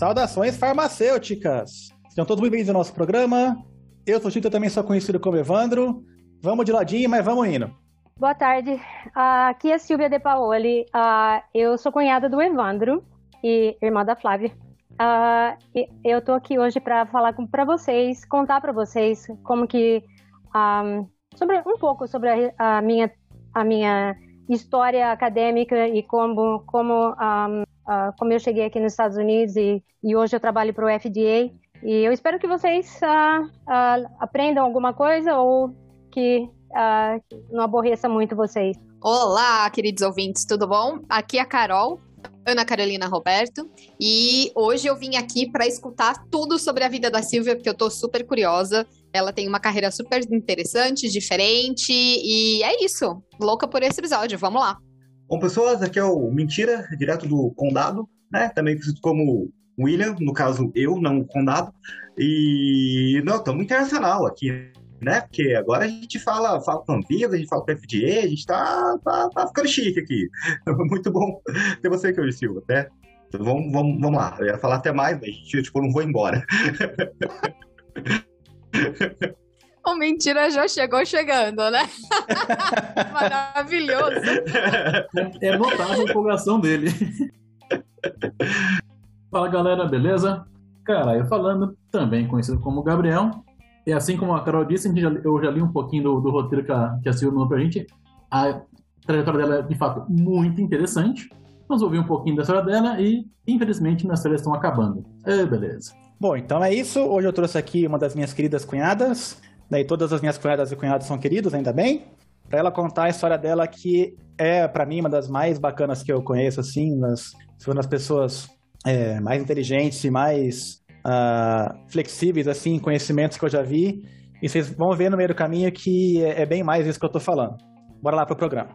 Saudações farmacêuticas! Sejam todos muito bem-vindos ao nosso programa. Eu sou Tito, eu também sou conhecido como Evandro. Vamos de ladinho, mas vamos indo. Boa tarde. Aqui é Silvia De Paoli. Uh, eu sou cunhada do Evandro e irmã da Flávia. Uh, eu estou aqui hoje para falar para vocês, contar para vocês como que um, sobre um pouco sobre a, minha a minha história acadêmica e como como uh, como eu cheguei aqui nos Estados Unidos e, e hoje eu trabalho para o FDA e eu espero que vocês uh, uh, aprendam alguma coisa ou que não aborreça muito vocês. Olá, queridos ouvintes, tudo bom? Aqui é a Carol, Ana Carolina Roberto, e hoje eu vim aqui para escutar tudo sobre a vida da Silvia, porque eu tô super curiosa. Ela tem uma carreira super interessante, diferente, e é isso. Louca por esse episódio, vamos lá. Bom, pessoas, aqui é o Mentira, direto do Condado, né? Também conhecido como William, no caso eu, não o Condado. E, não, estamos internacional aqui, né? Porque agora a gente fala, fala com a a gente fala com a FDA, a gente tá, tá, tá ficando chique aqui. Muito bom ter você aqui, Silva, né? Então, vamos, vamos, vamos lá. Eu ia falar até mais, mas tipo, não vou embora. O mentira já chegou chegando, né? Maravilhoso. É notável a empolgação dele. Fala galera, beleza? Cara, eu falando, também conhecido como Gabriel, e assim como a Carol disse, a já, eu já li um pouquinho do, do roteiro que a, que a Silvia mandou pra gente. A trajetória dela é, de fato, muito interessante. Vamos ouvir um pouquinho da história dela e, infelizmente, minhas férias estão acabando. É, beleza. Bom, então é isso. Hoje eu trouxe aqui uma das minhas queridas cunhadas. Daí todas as minhas cunhadas e cunhados são queridos, ainda bem. Para ela contar a história dela, que é, para mim, uma das mais bacanas que eu conheço, assim. Nas, uma das pessoas é, mais inteligentes e mais uh, flexíveis, assim, conhecimentos que eu já vi. E vocês vão ver no meio do caminho que é, é bem mais isso que eu estou falando. Bora lá pro programa.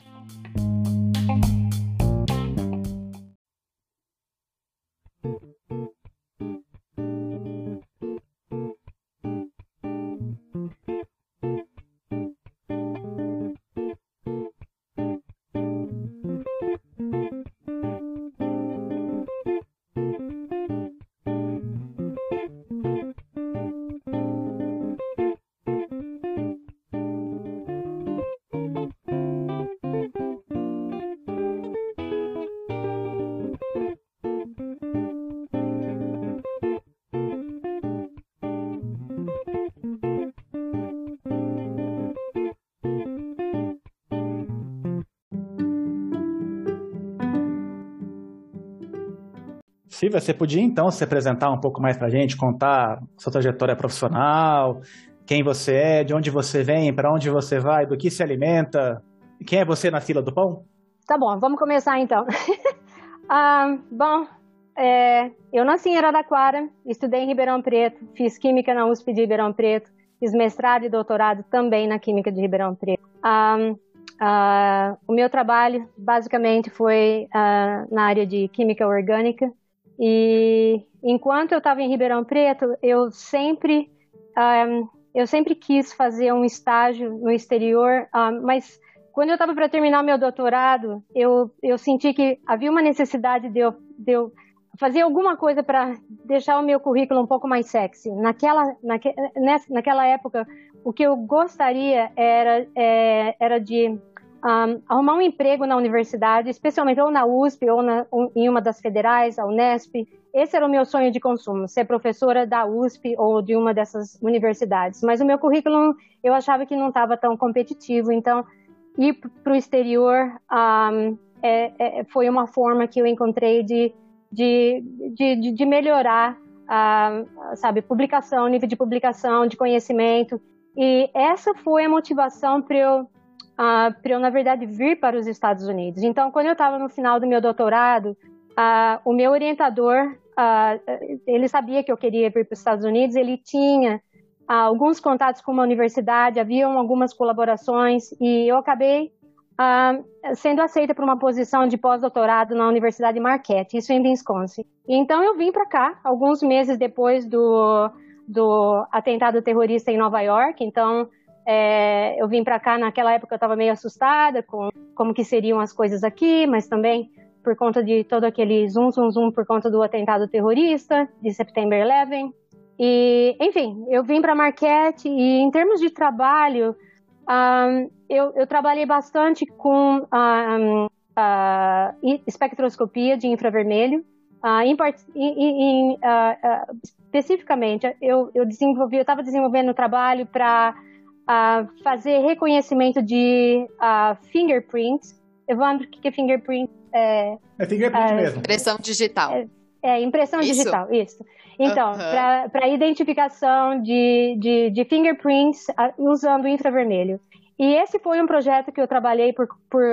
Silvia, você podia então se apresentar um pouco mais para a gente, contar sua trajetória profissional, quem você é, de onde você vem, para onde você vai, do que se alimenta, quem é você na fila do pão? Tá bom, vamos começar então. ah, bom, é, eu nasci em Araraquara, estudei em Ribeirão Preto, fiz Química na USP de Ribeirão Preto, fiz mestrado e doutorado também na Química de Ribeirão Preto. Ah, o meu trabalho basicamente foi ah, na área de Química Orgânica, e enquanto eu estava em Ribeirão Preto, eu sempre um, eu sempre quis fazer um estágio no exterior, um, mas quando eu estava para terminar meu doutorado, eu, eu senti que havia uma necessidade de eu, de eu fazer alguma coisa para deixar o meu currículo um pouco mais sexy. Naquela, naque, nessa, naquela época, o que eu gostaria era, é, era de um, arrumar um emprego na universidade, especialmente ou na USP ou na, em uma das federais, a Unesp. Esse era o meu sonho de consumo, ser professora da USP ou de uma dessas universidades. Mas o meu currículo eu achava que não estava tão competitivo, então ir para o exterior um, é, é, foi uma forma que eu encontrei de, de, de, de melhorar, uh, sabe, publicação, nível de publicação, de conhecimento. E essa foi a motivação para eu uh, para eu, na verdade, vir para os Estados Unidos. Então, quando eu estava no final do meu doutorado, uh, o meu orientador, uh, ele sabia que eu queria vir para os Estados Unidos, ele tinha alguns contatos com uma universidade, haviam algumas colaborações, e eu acabei sendo aceita para uma posição de pós-doutorado na Universidade Marquette, isso em Wisconsin. Então, eu vim para cá, alguns meses depois do, do atentado terrorista em Nova York, então é, eu vim para cá naquela época eu estava meio assustada com como que seriam as coisas aqui, mas também por conta de todo aquele zoom, zoom, zoom, por conta do atentado terrorista de September 11. E, enfim, eu vim para Marquette e em termos de trabalho, um, eu, eu, trabalhei bastante com um, uh, espectroscopia de infravermelho. Uh, em, em, uh, especificamente, eu, eu desenvolvi, eu estava desenvolvendo um trabalho para fazer reconhecimento de fingerprints. Evandro, o que é fingerprint? É, é fingerprint é, mesmo. Impressão digital. É, é impressão isso? digital, isso. Então, uhum. para identificação de, de, de fingerprints usando infravermelho. E esse foi um projeto que eu trabalhei por, por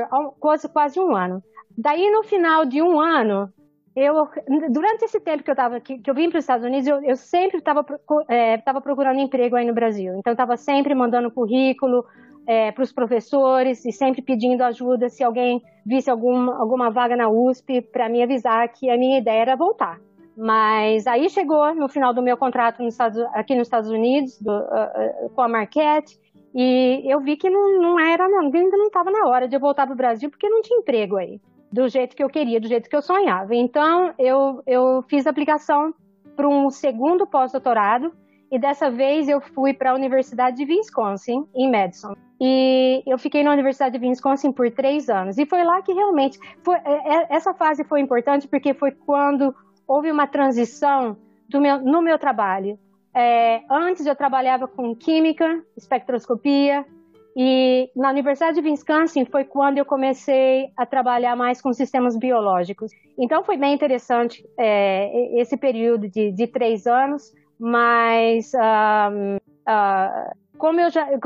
quase, quase um ano. Daí, no final de um ano, eu, durante esse tempo que eu tava, que, que eu vim para os Estados Unidos, eu, eu sempre estava é, procurando emprego aí no Brasil. Então, estava sempre mandando currículo é, para os professores e sempre pedindo ajuda se alguém visse alguma, alguma vaga na USP para me avisar que a minha ideia era voltar. Mas aí chegou no final do meu contrato Estados, aqui nos Estados Unidos do, uh, uh, com a Marquette e eu vi que não, não era, não, ainda não estava na hora de eu voltar para o Brasil porque não tinha emprego aí, do jeito que eu queria, do jeito que eu sonhava. Então eu, eu fiz aplicação para um segundo pós-doutorado e dessa vez eu fui para a Universidade de Wisconsin, em Madison. E eu fiquei na Universidade de Wisconsin por três anos. E foi lá que realmente. Foi, é, é, essa fase foi importante porque foi quando houve uma transição meu, no meu trabalho. É, antes eu trabalhava com química, espectroscopia, e na Universidade de Wisconsin foi quando eu comecei a trabalhar mais com sistemas biológicos. Então foi bem interessante é, esse período de, de, três anos, mas um, uh, como eu já. Eu,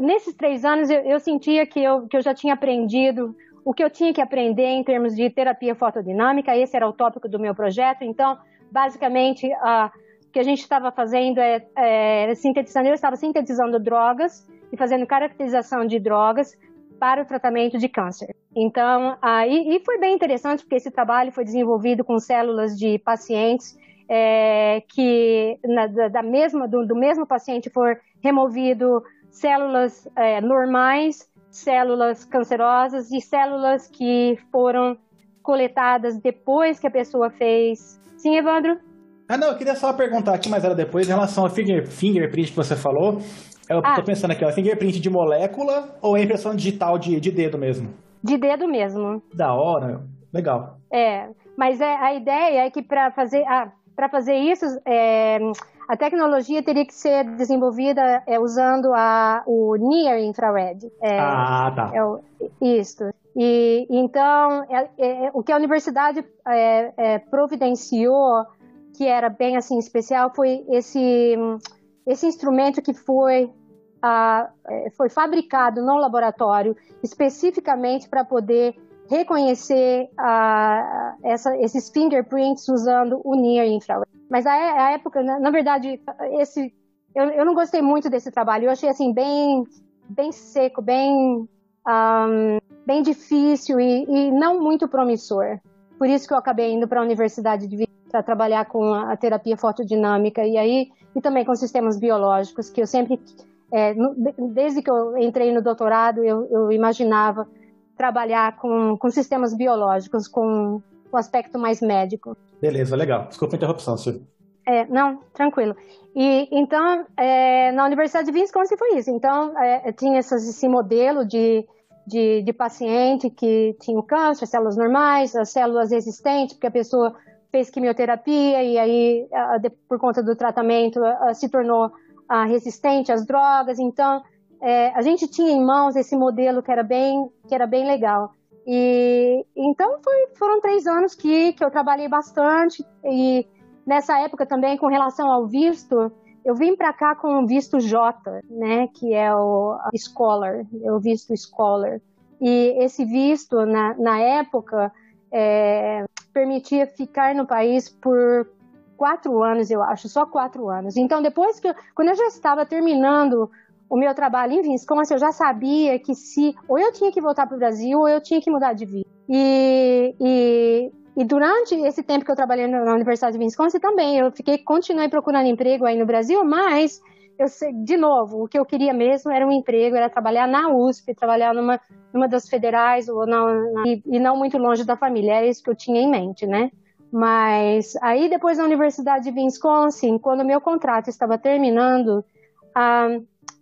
nesses três anos eu, eu sentia que eu, que eu já tinha aprendido o que eu tinha que aprender em termos de terapia fotodinâmica, esse era o tópico do meu projeto. Então, basicamente, uh, o que a gente estava fazendo é, é sintetizando, eu estava sintetizando drogas e fazendo caracterização de drogas para o tratamento de câncer. Então, uh, e, foi bem interessante porque esse trabalho foi desenvolvido com células de pacientes é, que na, da, mesma do, do, mesmo paciente for removido células é, normais células cancerosas e células que foram coletadas depois que a pessoa fez. Sim, Evandro? Ah, não, eu queria só perguntar aqui, mas era depois, em relação ao finger, fingerprint que você falou. Eu ah. tô pensando aqui, ó, fingerprint de molécula ou é impressão digital de, de dedo mesmo? De dedo mesmo. Da hora, legal. É, mas é, a ideia é que para fazer, ah, fazer isso, é, a tecnologia teria que ser desenvolvida é, usando a, o Near Infrared. É, ah, tá. É o, isso. E então é, é, o que a universidade é, providenciou, que era bem assim especial, foi esse esse instrumento que foi foi fabricado no laboratório especificamente para poder reconhecer essa, esses fingerprints usando o Near Infrared. Mas a, a época, na, na, verdade, esse eu, eu não gostei muito desse trabalho. Eu achei assim bem bem seco, bem um, bem difícil e, e, não muito promissor. Por isso que eu acabei indo para a Universidade de para trabalhar com a, a, terapia fotodinâmica e aí e também com sistemas biológicos que eu sempre é, no, desde que eu entrei no doutorado eu, eu imaginava trabalhar com, com sistemas biológicos com um aspecto mais médico. Beleza, legal. Desculpa a interrupção, Silvio. É, não, tranquilo. E então, é, na Universidade de Wisconsin foi isso. Então, é, tinha esse modelo de, de, de, paciente que tinha câncer, células normais, as células resistentes, porque a pessoa fez quimioterapia e aí, por conta do tratamento, se tornou resistente às drogas. Então, é, a gente tinha em mãos esse modelo que era bem, que era bem legal. E então foi, foram três anos que, que eu trabalhei bastante e nessa época também com relação ao visto, eu vim para cá com o visto J, né, que é o Scholar, é o visto Scholar. E esse visto, na, na época, é, permitia ficar no país por quatro anos, eu acho, só quatro anos. Então, depois que quando eu já estava terminando o meu trabalho em Wisconsin, eu já sabia que se ou eu tinha que voltar para o Brasil ou eu tinha que mudar de vida. E, e, e, durante esse tempo que eu trabalhei na Universidade de Wisconsin também, eu fiquei continuei procurando emprego aí no Brasil, mas eu de novo, o que eu queria mesmo era um emprego, era trabalhar na USP, trabalhar numa, numa das federais ou na, na, e, e, não muito longe da família. Era isso que eu tinha em mente, né? Mas aí depois na Universidade de Wisconsin, quando meu contrato estava terminando, ah,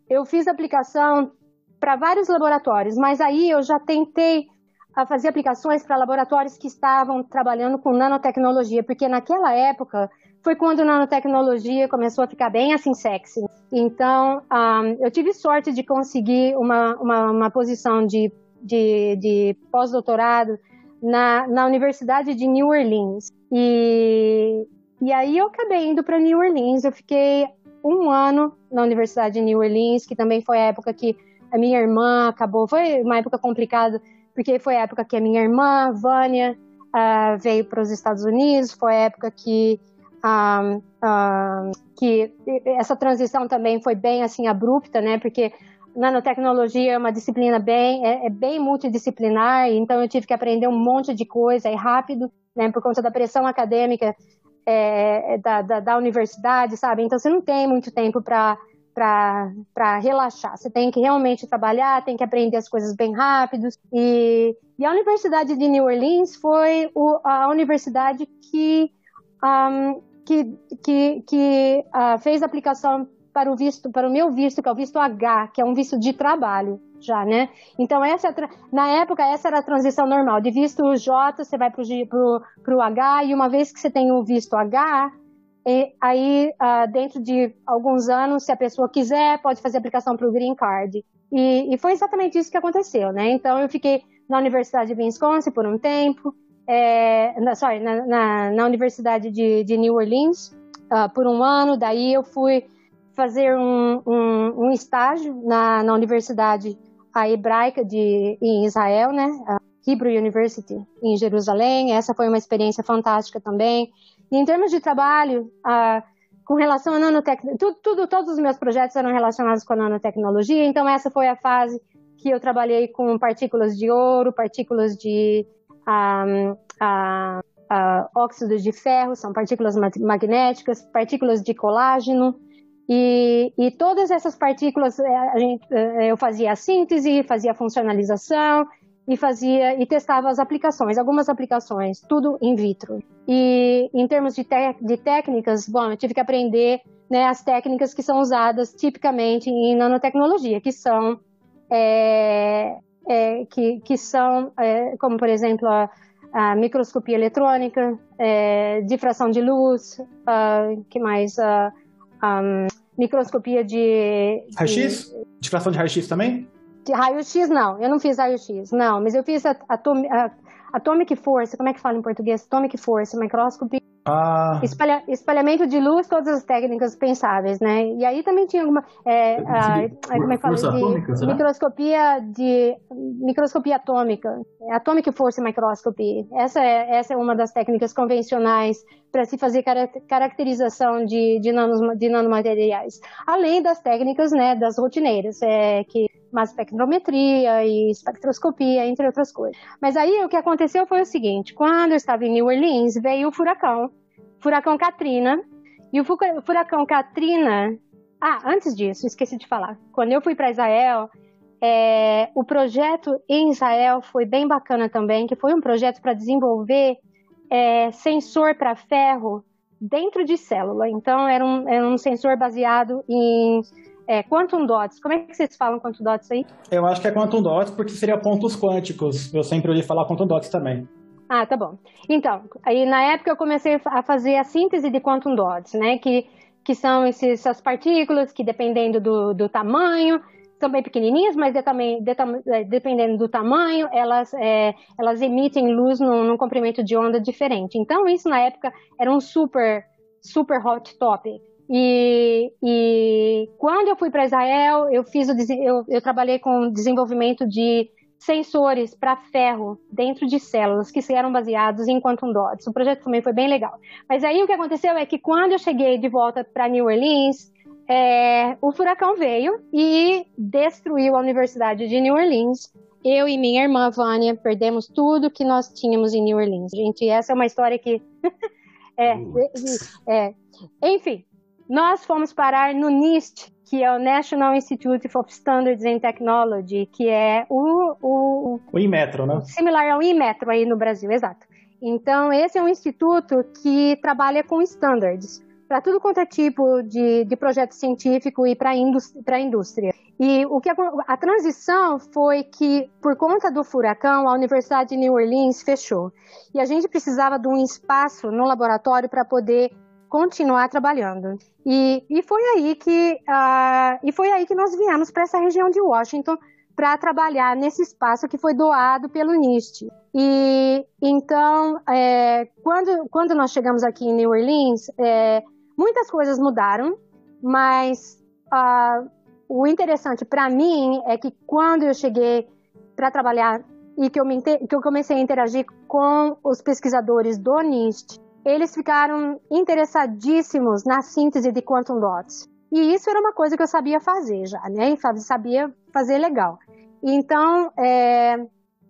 eu fiz aplicação para vários laboratórios, mas aí eu já tentei a fazer aplicações para laboratórios que estavam trabalhando com nanotecnologia, porque naquela época foi quando a nanotecnologia começou a ficar bem assim sexy. Então, um, eu tive sorte de conseguir uma, uma, uma posição de, de, de pós-doutorado na, na Universidade de New Orleans. E, e aí eu acabei indo para New Orleans. Eu fiquei um ano na Universidade de New Orleans, que também foi a época que a minha irmã acabou. Foi uma época complicada, porque foi a época que a minha irmã, Vânia, uh, veio para os Estados Unidos. Foi a época que ah, ah, que essa transição também foi bem assim abrupta, né? Porque nanotecnologia é uma disciplina bem é, é, bem multidisciplinar, então eu tive que aprender um monte de coisa e rápido, né? Por conta da pressão acadêmica é, é da, da, da, universidade, sabe? Então você não tem muito tempo para para relaxar. Você tem que realmente trabalhar, tem que aprender as coisas bem rápido. E, e a Universidade de New Orleans foi o, a universidade que um, que, que, que uh, fez aplicação para o visto, para o meu visto, que é o visto H, que é um visto de trabalho já, né? Então, essa, é na época, essa era a transição normal. De visto J, você vai para o H, e uma vez que você tem o visto H, e, aí, uh, dentro de alguns anos, se a pessoa quiser, pode fazer aplicação para o Green Card. E, e, foi exatamente isso que aconteceu, né? Então, eu fiquei na Universidade de Wisconsin por um tempo, é, na, sorry, na, na, na, Universidade de, de New Orleans uh, por um ano. Daí eu fui fazer um, um, um estágio na, na Universidade a hebraica de, em Israel, né? A Hebrew University em Jerusalém. Essa foi uma experiência fantástica também. E em termos de trabalho, uh, com relação à nanotecnologia, tudo, tudo, todos os meus projetos eram relacionados com a nanotecnologia, então essa foi a fase que eu trabalhei com partículas de ouro, partículas de a, a, a óxidos de ferro, são partículas magnéticas, partículas de colágeno, e, e, todas essas partículas é, a gente, é, eu fazia a síntese, fazia a funcionalização e fazia e testava as aplicações, algumas aplicações, tudo in vitro. E em termos de, de técnicas, bom, eu tive que aprender né, as técnicas que são usadas tipicamente em nanotecnologia, que são é, é, que, que são, é, como por exemplo, a, a microscopia eletrônica, é, difração de luz, uh, que mais? Uh, um, microscopia de. Raio-X? Difração de raio-X também? De raio-X, não. Eu não fiz raio-X, não. Mas eu fiz a, a, a, atomic force, como é que fala em português? Atomic force, microscopy ah. Espalha, espalhamento de luz, todas as técnicas pensáveis, né? E aí também tinha alguma. É, a, como é que fala? De atômica, microscopia de. Microscopia atômica. É atomic Force Microscopy. Essa é, essa é uma das técnicas convencionais para se fazer caracterização de, de, nanos, de nanomateriais. Além das técnicas, né, das rotineiras, é, que mass spectrometria e espectroscopia, entre outras coisas. Mas aí o que aconteceu foi o seguinte: quando eu estava em New Orleans, veio o furacão furacão Katrina. E o furacão Katrina. Ah, antes disso, esqueci de falar. Quando eu fui para Israel, é, o projeto em Israel foi bem bacana também, que foi um projeto para desenvolver é, sensor para ferro dentro de célula. Então, era um, era um sensor baseado em é, quantum dots. Como é que vocês falam quantum dots aí? Eu acho que é quantum dots porque seria pontos quânticos. Eu sempre ouvi falar quantum dots também. Ah, tá bom. Então, aí na época eu comecei a fazer a síntese de quantum dots, né? Que, que são esses, essas partículas que, dependendo do, do tamanho, são bem pequenininhas, mas de, de, é, dependendo do tamanho, elas, é, elas emitem luz num, num, comprimento de onda diferente. Então, isso na época era um super, super hot topic. E, e quando eu fui para Israel, eu fiz o, eu, eu trabalhei com desenvolvimento de sensores para ferro dentro de células que eram baseados em quantum dots. O projeto também foi bem legal. Mas aí o que aconteceu é que quando eu cheguei de volta para New Orleans, é, o furacão veio e destruiu a Universidade de New Orleans. Eu e minha irmã Vânia perdemos tudo que nós tínhamos em New Orleans. Gente, essa é uma história que é, é, enfim, nós fomos parar no NIST, que é o National Institute of Standards and Technology, que é o... O, o Inmetro, né? Similar ao Inmetro aí no Brasil, exato. Então, esse é um instituto que trabalha com standards para tudo quanto é tipo de, de projeto científico e para a indústria. E o que a, a, transição foi que, por conta do furacão, a Universidade de New Orleans fechou. E a gente precisava de um espaço no laboratório para poder continuar trabalhando. E, e, foi aí que, uh, e foi aí que nós viemos para essa região de Washington para trabalhar nesse espaço que foi doado pelo NIST. E então, é, quando, quando nós chegamos aqui em New Orleans, é, muitas coisas mudaram, mas uh, o interessante para mim é que quando eu cheguei para trabalhar e que eu, me, que eu comecei a interagir com os pesquisadores do NIST, eles ficaram interessadíssimos na síntese de quantum dots. E isso era uma coisa que eu sabia fazer já, né? E sabia fazer legal. Então, é,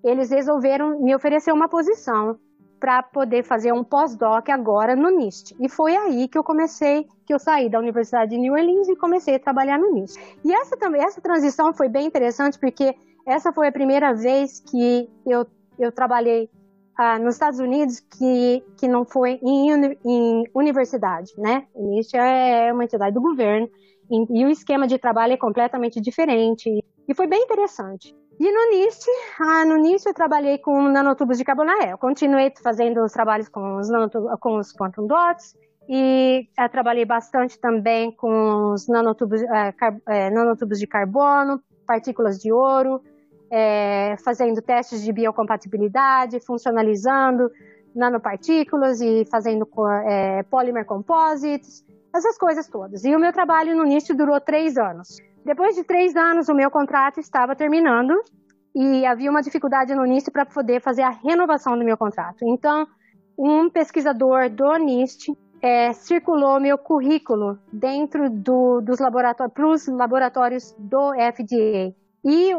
eles resolveram me oferecer uma posição para poder fazer um pós-doc agora no NIST. E foi aí que eu comecei, que eu saí da Universidade de New Orleans e comecei a trabalhar no NIST. E essa também, essa transição foi bem interessante porque essa foi a primeira vez que eu, eu trabalhei ah, nos Estados Unidos que, que não foi em, em universidade, né? O NIST é uma entidade do governo e, e o esquema de trabalho é completamente diferente. E foi bem interessante. E no NIST, ah, no NIST eu trabalhei com nanotubos de carbono. É, eu continuei fazendo os trabalhos com os, com os quantum dots e eh, trabalhei bastante também com os nanotubos, é, car, é, nanotubos de carbono, partículas de ouro, é, fazendo testes de biocompatibilidade, funcionalizando nanopartículas e fazendo polymer composites, essas coisas todas. E o meu trabalho no NIST durou três anos. Depois de três anos, o meu contrato estava terminando e havia uma dificuldade no NIST para poder fazer a renovação do meu contrato. Então, um pesquisador do NIST é, circulou meu currículo dentro do, dos laboratórios, para os laboratórios do FDA. E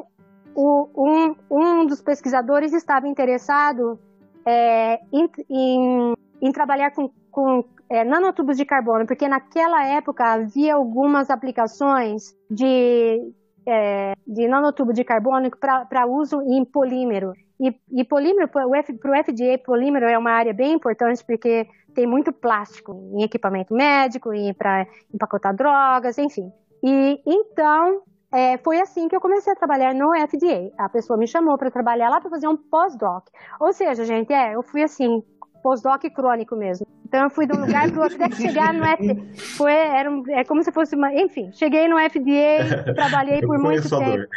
o, um, um dos pesquisadores estava interessado é, em, em, em, trabalhar com, com é, nanotubos de carbono, porque naquela época havia algumas aplicações de, é, de nanotubo de carbono para uso em polímero. E, e polímero, para o FDA, polímero é uma área bem importante porque tem muito plástico em equipamento médico, e para empacotar drogas, enfim. E então é, foi assim que eu comecei a trabalhar no FDA. A pessoa me chamou para trabalhar lá para fazer um pós-doc. Ou seja, gente, é, eu fui assim, pós-doc crônico mesmo. Então eu fui de um lugar para o outro até chegar no FDA. Foi, era um, é como se fosse uma. Enfim, cheguei no FDA, trabalhei por muito tempo.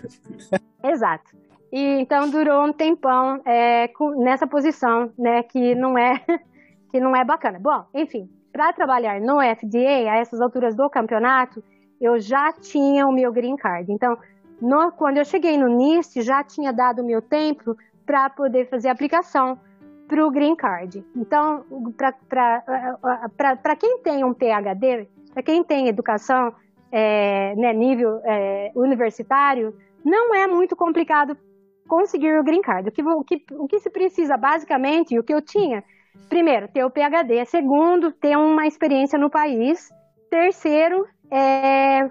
Exato. E então durou um tempão é, com, nessa posição, né, que não é que não é bacana. Bom, enfim, para trabalhar no FDA a essas alturas do campeonato, eu já tinha o meu green card. Então, no, quando eu cheguei no NIST, já tinha dado o meu tempo para poder fazer a aplicação para o green card. Então, para quem tem um PhD, para quem tem educação é, né, nível é, universitário, não é muito complicado conseguir o green card. O que, o, que, o que se precisa, basicamente, o que eu tinha, primeiro, ter o PhD, segundo, ter uma experiência no país, terceiro, é,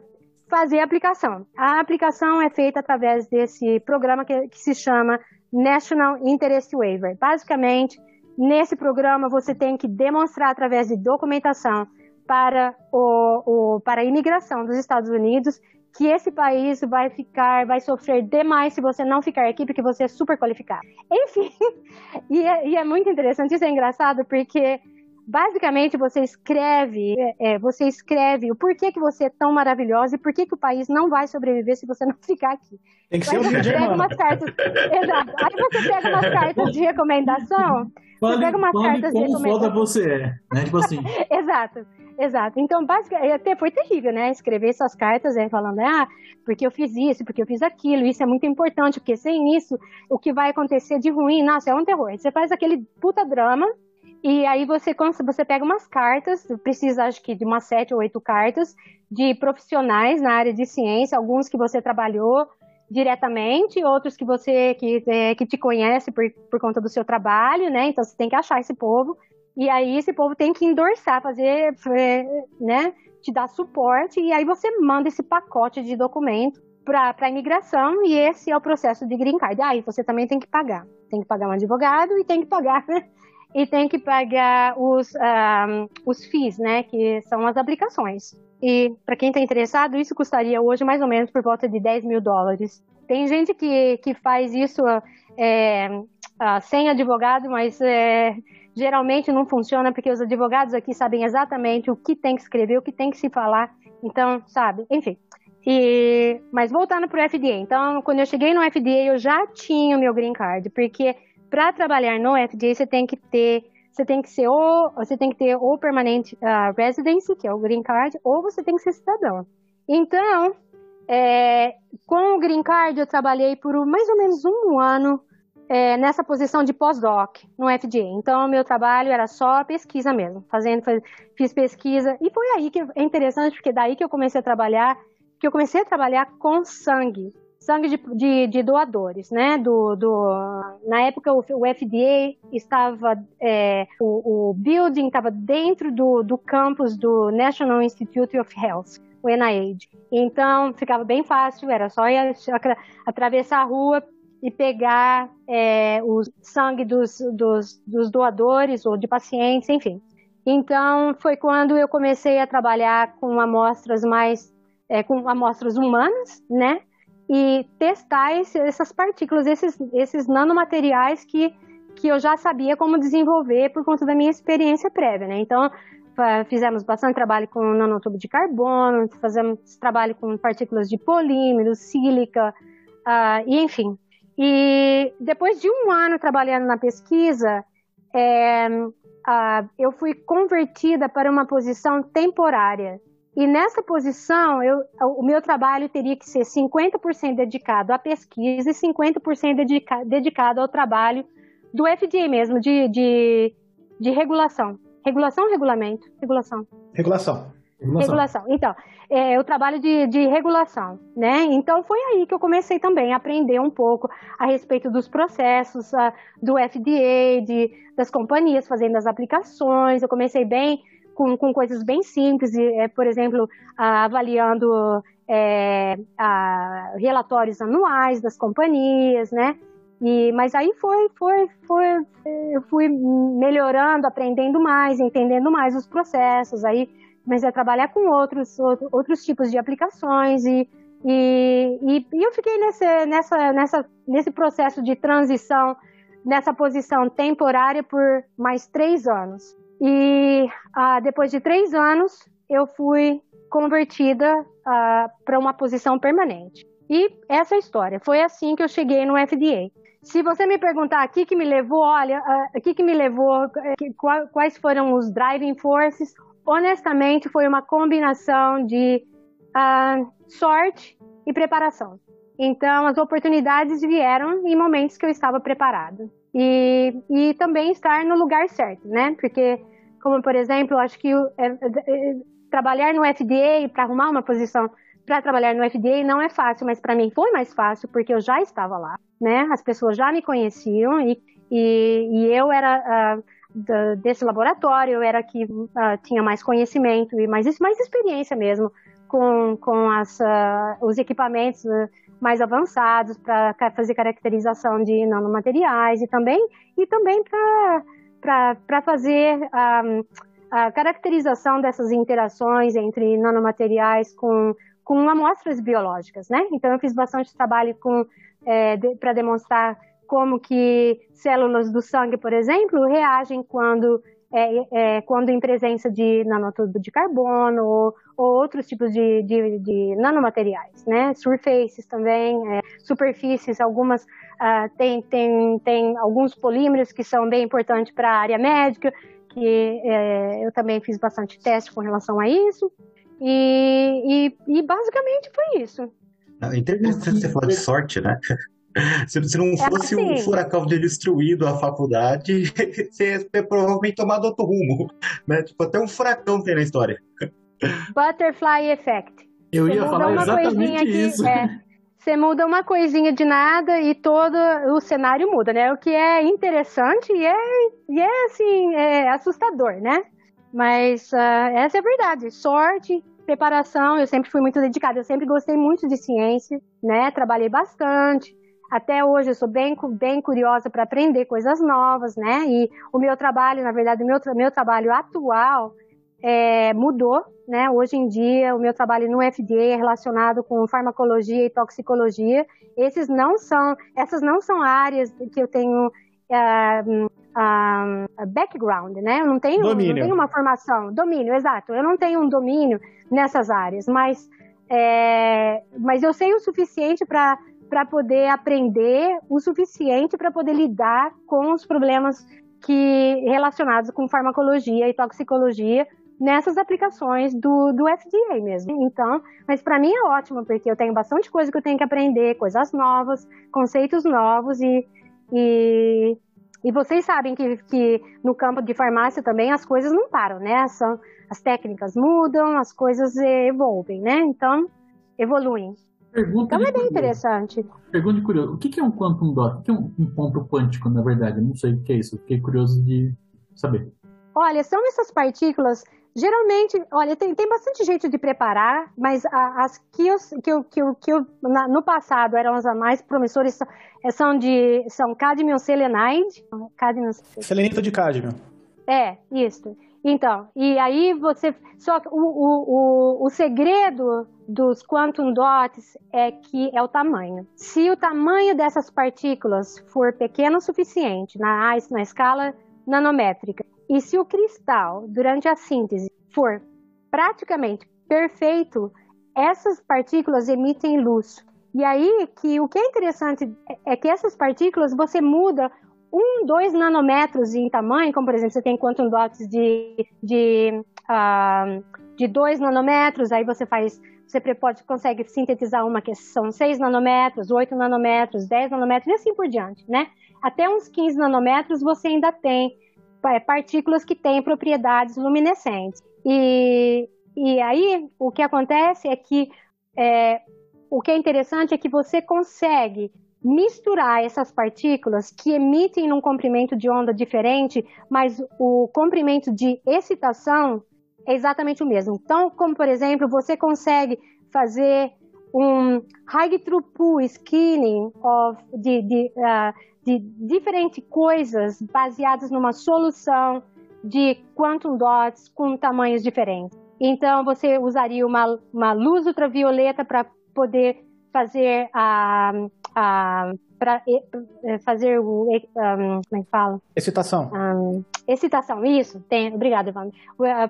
fazer a aplicação. A aplicação é feita através desse programa que, que se chama National Interest Waiver. Basicamente, nesse programa você tem que demonstrar através de documentação para, o, o, para a imigração dos Estados Unidos que esse país vai ficar, vai sofrer demais se você não ficar aqui, porque você é super qualificado. Enfim, e é, e é muito interessante, isso é engraçado, porque basicamente você escreve, é, é, você escreve o porquê que você é tão maravilhosa e por que, o país não vai sobreviver se você não ficar aqui. Tem que ser Aí você pega umas cartas. Exato. Aí você pega umas cartas de recomendação. Fale, você pega umas cartas de recomendação. foda você é, né? Tipo assim. Exato. Exato. Então, basicamente, até foi terrível, né? Escrever essas cartas aí falando, ah, porque eu fiz isso, porque eu fiz aquilo, isso é muito importante, porque sem isso, o que vai acontecer de ruim, nossa, é um terror. Você faz aquele puta drama, e aí você, você pega umas cartas, precisa acho que de umas sete ou oito cartas de profissionais na área de ciência, alguns que você trabalhou diretamente, outros que você que, é, que te conhece por, por conta do seu trabalho, né? Então você tem que achar esse povo. E aí esse povo tem que endorçar, fazer, é, né? te dá suporte e aí você manda esse pacote de documento para a imigração e esse é o processo de green card. Aí você também tem que pagar. Tem que pagar um advogado e tem que pagar e tem que pagar os, um, os FIIs, né, que são as aplicações. E para quem está interessado, isso custaria hoje mais ou menos por volta de 10 mil dólares. Tem gente que, que faz isso é, sem advogado, mas é, geralmente não funciona porque os advogados aqui sabem exatamente o que tem que escrever, o que tem que se falar. Então, sabe, enfim. E, mas voltando para o FDA, então quando eu cheguei no FDA eu já tinha o meu green card, porque para trabalhar no FDA você tem que ter você tem que ser ou você tem que ter ou permanente uh, residency, que é o green card, ou você tem que ser cidadão. Então, é, com o green card eu trabalhei por mais ou menos um ano é, nessa posição de pós-doc no FDA. Então, meu trabalho era só pesquisa mesmo, fazendo, faz, fiz pesquisa e foi aí que é interessante porque daí que eu comecei a trabalhar, que eu comecei a trabalhar com sangue sangue de, de, de doadores, né? Do, do, na época o, o FDA estava, é, o, o, building estava dentro do, do campus do National Institute of Health, o NIH. Então ficava bem fácil, era só ir atravessar a rua e pegar é, o sangue dos, dos, dos doadores ou de pacientes, enfim. Então foi quando eu comecei a trabalhar com amostras mais é, com amostras humanas, né? E testar esse, essas partículas, esses, esses nanomateriais que, que eu já sabia como desenvolver por conta da minha experiência prévia, né? Então, fizemos bastante trabalho com nanotubo de carbono, fazemos trabalho com partículas de polímeros, sílica, uh, e enfim. E depois de um ano trabalhando na pesquisa, é, uh, eu fui convertida para uma posição temporária. E nessa posição, eu, o meu trabalho teria que ser 50% dedicado à pesquisa e 50% dedica, dedicado ao trabalho do FDA mesmo, de, de, de regulação. Regulação ou regulamento? Regulação. Regulação. Regulação. regulação. Então, é, o trabalho de, de regulação, né? Então foi aí que eu comecei também a aprender um pouco a respeito dos processos uh, do FDA, de, das companhias fazendo as aplicações. Eu comecei bem com, com coisas bem simples, é, por exemplo, avaliando é, a, relatórios anuais das companhias, né? E, mas aí foi, foi, foi, eu fui melhorando, aprendendo mais, entendendo mais os processos. Aí comecei a trabalhar com outros, outros tipos de aplicações e, e, e, e eu fiquei nesse, nessa, nessa, nesse processo de transição, nessa posição temporária por mais três anos. E ah, depois de três anos, eu fui convertida ah, para uma posição permanente. E essa é a história. Foi assim que eu cheguei no FDA. Se você me perguntar aqui que me levou, olha, aqui que me levou, quais foram os driving forces, honestamente foi uma combinação de uh, sorte e preparação. Então, as oportunidades vieram em momentos que eu estava preparado e, e também estar no lugar certo, né? Porque, como por exemplo, acho que é, é, é, trabalhar no FDA para arrumar uma posição para trabalhar no FDA não é fácil, mas para mim foi mais fácil porque eu já estava lá, né? As pessoas já me conheciam e, e, e eu era uh, desse laboratório, eu era que uh, tinha mais conhecimento e mais, mais experiência mesmo com, com as, uh, os equipamentos mais avançados para fazer caracterização de nanomateriais e também, e também para fazer a, a caracterização dessas interações entre nanomateriais com, com amostras biológicas, né? Então eu fiz bastante trabalho com é, de, para demonstrar como que células do sangue, por exemplo, reagem quando é, é, quando em presença de nanotubo de carbono ou, ou outros tipos de, de, de, nanomateriais, né? Surfaces também, é, superfícies, algumas uh, tem, tem, tem alguns polímeros que são bem importantes para a área médica, que é, eu também fiz bastante teste com relação a isso. E, e, e basicamente foi isso. É interessante você falar de sorte, né? Se, se não é fosse assim. um furacão de destruído a faculdade, você ia provavelmente tomado outro rumo. Né? Tipo, até um furacão tem na história. Butterfly Effect. Eu ia falar exatamente aqui, isso. É, você muda uma coisinha de nada e todo o cenário muda, né? O que é interessante e é, e é assim, é assustador, né? Mas uh, essa é a verdade. Sorte preparação, eu sempre fui muito dedicada, eu sempre gostei muito de ciência, né? Trabalhei bastante. Até hoje eu sou bem, bem curiosa para aprender coisas novas, né? E o meu trabalho, na verdade, o meu, meu trabalho atual é, mudou, né? Hoje em dia, o meu trabalho no FDA é relacionado com farmacologia e toxicologia. Esses não são, essas não são áreas que eu tenho uh, uh, background, né? Eu não tenho, domínio. não tenho uma formação, domínio, exato. Eu não tenho um domínio nessas áreas, mas, é, mas eu sei o suficiente para para poder aprender o suficiente para poder lidar com os problemas que relacionados com farmacologia e toxicologia nessas aplicações do, do FDA mesmo. Então, mas para mim é ótimo, porque eu tenho bastante coisa que eu tenho que aprender, coisas novas, conceitos novos e, e, e vocês sabem que, que no campo de farmácia também as coisas não param, né? São, as técnicas mudam, as coisas evolvem, né? Então, evoluem. Pergunta então é bem interessante. Pergunta de curioso. O que é um quantum dot? O que é um ponto quântico, na verdade? Eu não sei o que é isso. Fiquei curioso de saber. Olha, são essas partículas Geralmente, olha, tem, tem bastante jeito de preparar, mas as que eu, que eu, que eu, que eu na, no passado eram as mais promissoras é, são de são cadmium selenide, cadmium selenito de cadmium. É, isso. Então, e aí você só o, o, o, o segredo dos quantum dots é que é o tamanho. Se o tamanho dessas partículas for pequeno o suficiente na, na escala nanométrica e se o cristal, durante a síntese, for praticamente perfeito, essas partículas emitem luz. E aí que o que é interessante é que essas partículas você muda um, dois nanômetros em tamanho, como por exemplo você tem quantum dots de, de, uh, de dois nanômetros, aí você faz, você pode, consegue sintetizar uma que são 6 nanômetros, 8 nanômetros, 10 nanômetros e assim por diante, né? Até uns 15 nanômetros você ainda tem partículas que têm propriedades luminescentes. E, e aí o que acontece é que é, o que é interessante é que você consegue misturar essas partículas que emitem num comprimento de onda diferente, mas o comprimento de excitação é exatamente o mesmo. Então, como por exemplo, você consegue fazer um high throughput skinning of, de, de, uh, de diferentes coisas baseadas numa solução de quantum dots com tamanhos diferentes. Então, você usaria uma, uma luz ultravioleta para poder fazer a, a para fazer o um, como é que fala? Excitação. Um, excitação, isso. Tem, obrigada, Ivan.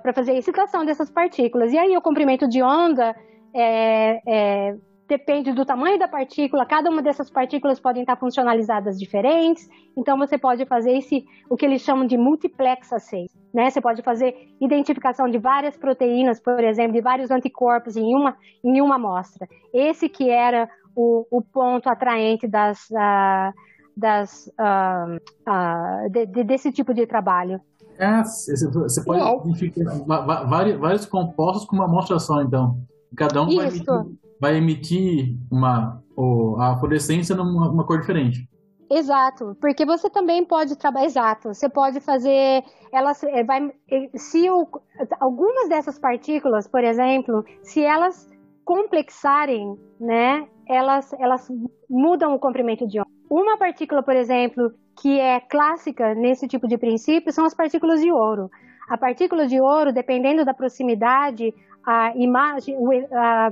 Para fazer a excitação dessas partículas. E aí o comprimento de onda é, é depende do tamanho da partícula, cada uma dessas partículas podem estar funcionalizadas diferentes, então você pode fazer esse, o que eles chamam de multiplex assay, né? Você pode fazer identificação de várias proteínas, por exemplo, de vários anticorpos em uma, em uma amostra. Esse que era o, o ponto atraente das, uh, das, uh, uh, de, de, desse tipo de trabalho. É, você pode identificar vários, vários compostos com uma amostra só, então. Cada um vai vai emitir uma, ou a fluorescência numa uma cor diferente. Exato, porque você também pode trabalhar. Exato, você pode fazer. Elas eh, vai, eh, se o, algumas dessas partículas, por exemplo, se elas complexarem, né, elas, elas mudam o comprimento de onda. Uma partícula, por exemplo, que é clássica nesse tipo de princípio são as partículas de ouro. A partícula de ouro, dependendo da proximidade, a imagem, a,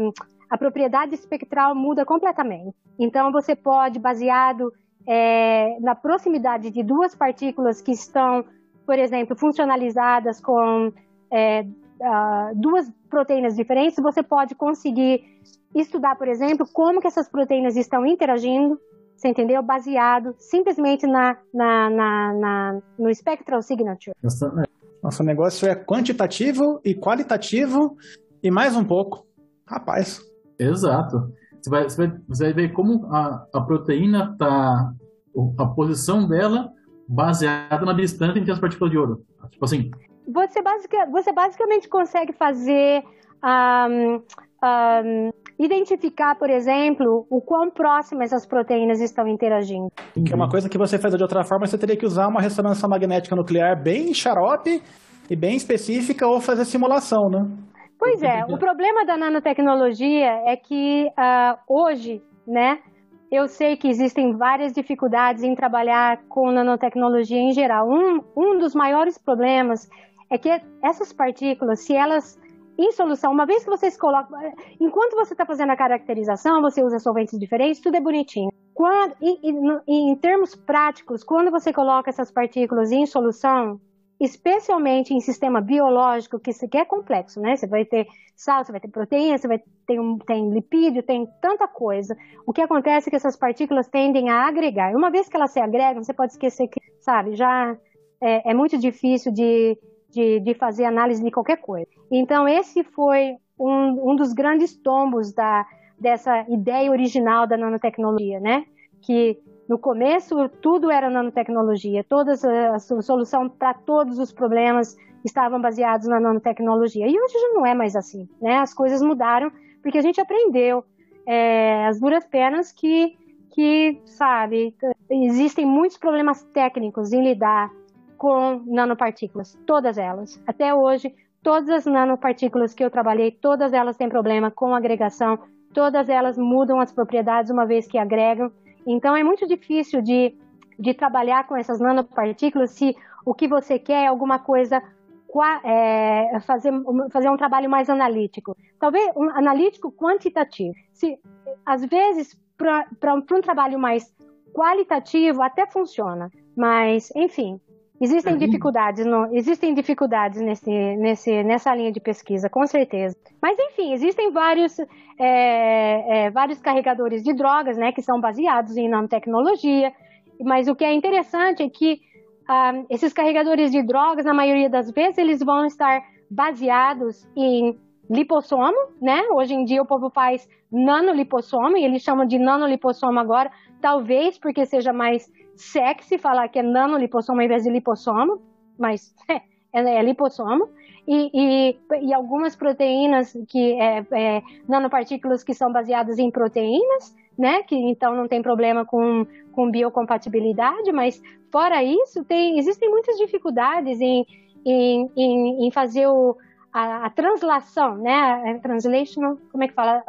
a propriedade espectral muda completamente. Então, você pode, baseado é, na proximidade de duas partículas que estão, por exemplo, funcionalizadas com é, duas proteínas diferentes, você pode conseguir estudar, por exemplo, como que essas proteínas estão interagindo, você entendeu? Baseado simplesmente na, na, na, na no spectral signature. Nosso negócio é quantitativo e qualitativo e mais um pouco. Rapaz. Exato. Você vai, você vai, você vai ver como a, a proteína está, a posição dela baseada na distância entre as partículas de ouro. Tipo assim. Você, basic, você basicamente consegue fazer um, um, identificar, por exemplo, o quão próximas essas proteínas estão interagindo. Que é uma coisa que você faz de outra forma, você teria que usar uma ressonância magnética nuclear bem xarope e bem específica ou fazer simulação, né? Pois é, o problema da nanotecnologia é que uh, hoje, né, eu sei que existem várias dificuldades em trabalhar com nanotecnologia em geral. Um, um dos maiores problemas é que essas partículas, se elas em solução, uma vez que vocês colocam, enquanto você está fazendo a caracterização, você usa solventes diferentes, tudo é bonitinho. Quando, em, em, em termos práticos, quando você coloca essas partículas em solução, especialmente em sistema biológico, que isso aqui é complexo, né? Você vai ter sal, você vai ter proteína, você vai ter um, tem lipídio, tem tanta coisa. O que acontece é que essas partículas tendem a agregar. Uma vez que elas se agregam, você pode esquecer que, sabe, já é, é muito difícil de, de, de, fazer análise de qualquer coisa. Então, esse foi um, um dos grandes tombos da, dessa ideia original da nanotecnologia, né? Que no começo, tudo era nanotecnologia, toda a solução para todos os problemas estavam baseados na nanotecnologia. E hoje já não é mais assim, né? As coisas mudaram porque a gente aprendeu é, as duras penas que, que, sabe, existem muitos problemas técnicos em lidar com nanopartículas, todas elas. Até hoje, todas as nanopartículas que eu trabalhei, todas elas têm problema com agregação, todas elas mudam as propriedades uma vez que agregam. Então é muito difícil de, de trabalhar com essas nanopartículas se o que você quer é alguma coisa é, fazer, fazer um trabalho mais analítico. Talvez um analítico quantitativo. Se, às vezes, para um trabalho mais qualitativo até funciona, mas, enfim, existem uhum. dificuldades, no, existem dificuldades nesse, nesse, nessa linha de pesquisa, com certeza. Mas, enfim, existem vários, é, é, vários carregadores de drogas, né, que são baseados em nanotecnologia, mas o que é interessante é que ah, esses carregadores de drogas, na maioria das vezes, eles vão estar baseados em lipossomo, né? Hoje em dia o povo faz nanolipossomo, e eles chamam de nanolipossomo agora, talvez porque seja mais sexy falar que é nanolipossomo ao invés de lipossomo, mas é, é lipossomo. E, e, e, algumas proteínas que é, é, nanopartículas que são baseadas em proteínas, né? Que então não tem problema com, com biocompatibilidade, mas fora isso, tem, existem muitas dificuldades em, em, em, em fazer o, a, a, translação, né? A translation, como é que fala?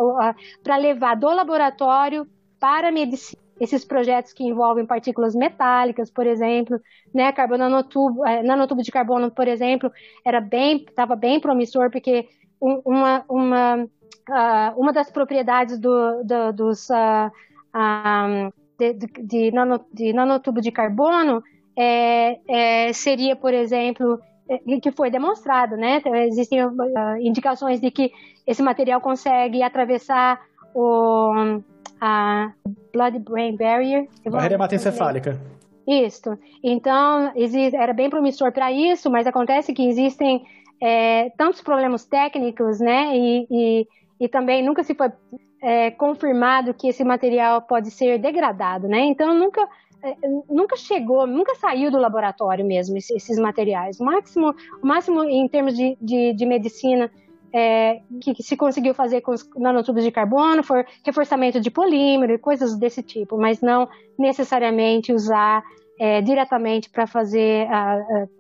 Para levar do laboratório para a medicina. Esses projetos que envolvem partículas metálicas, por exemplo, né? Carbono nanotubo, é, nanotubo de carbono, por exemplo, era bem, estava bem promissor porque uma, uma uh, uma das propriedades do, do, dos, uh, um, de, de, de, de, nanotubo de carbono é, é, seria, por exemplo, é, que foi demonstrado, né? Então, existem uh, indicações de que esse material consegue atravessar o a blood-brain barrier. Barreira hematoencefálica. Isso. Então, existe, era bem promissor para isso, mas acontece que existem é, tantos problemas técnicos, né? E, e e também nunca se foi é, confirmado que esse material pode ser degradado, né? Então nunca é, nunca chegou, nunca saiu do laboratório mesmo esses materiais. O máximo, o máximo em termos de, de, de medicina é, que, que, se conseguiu fazer com os nanotubos de carbono foi reforçamento de polímero e coisas desse tipo, mas não necessariamente usar é, diretamente para fazer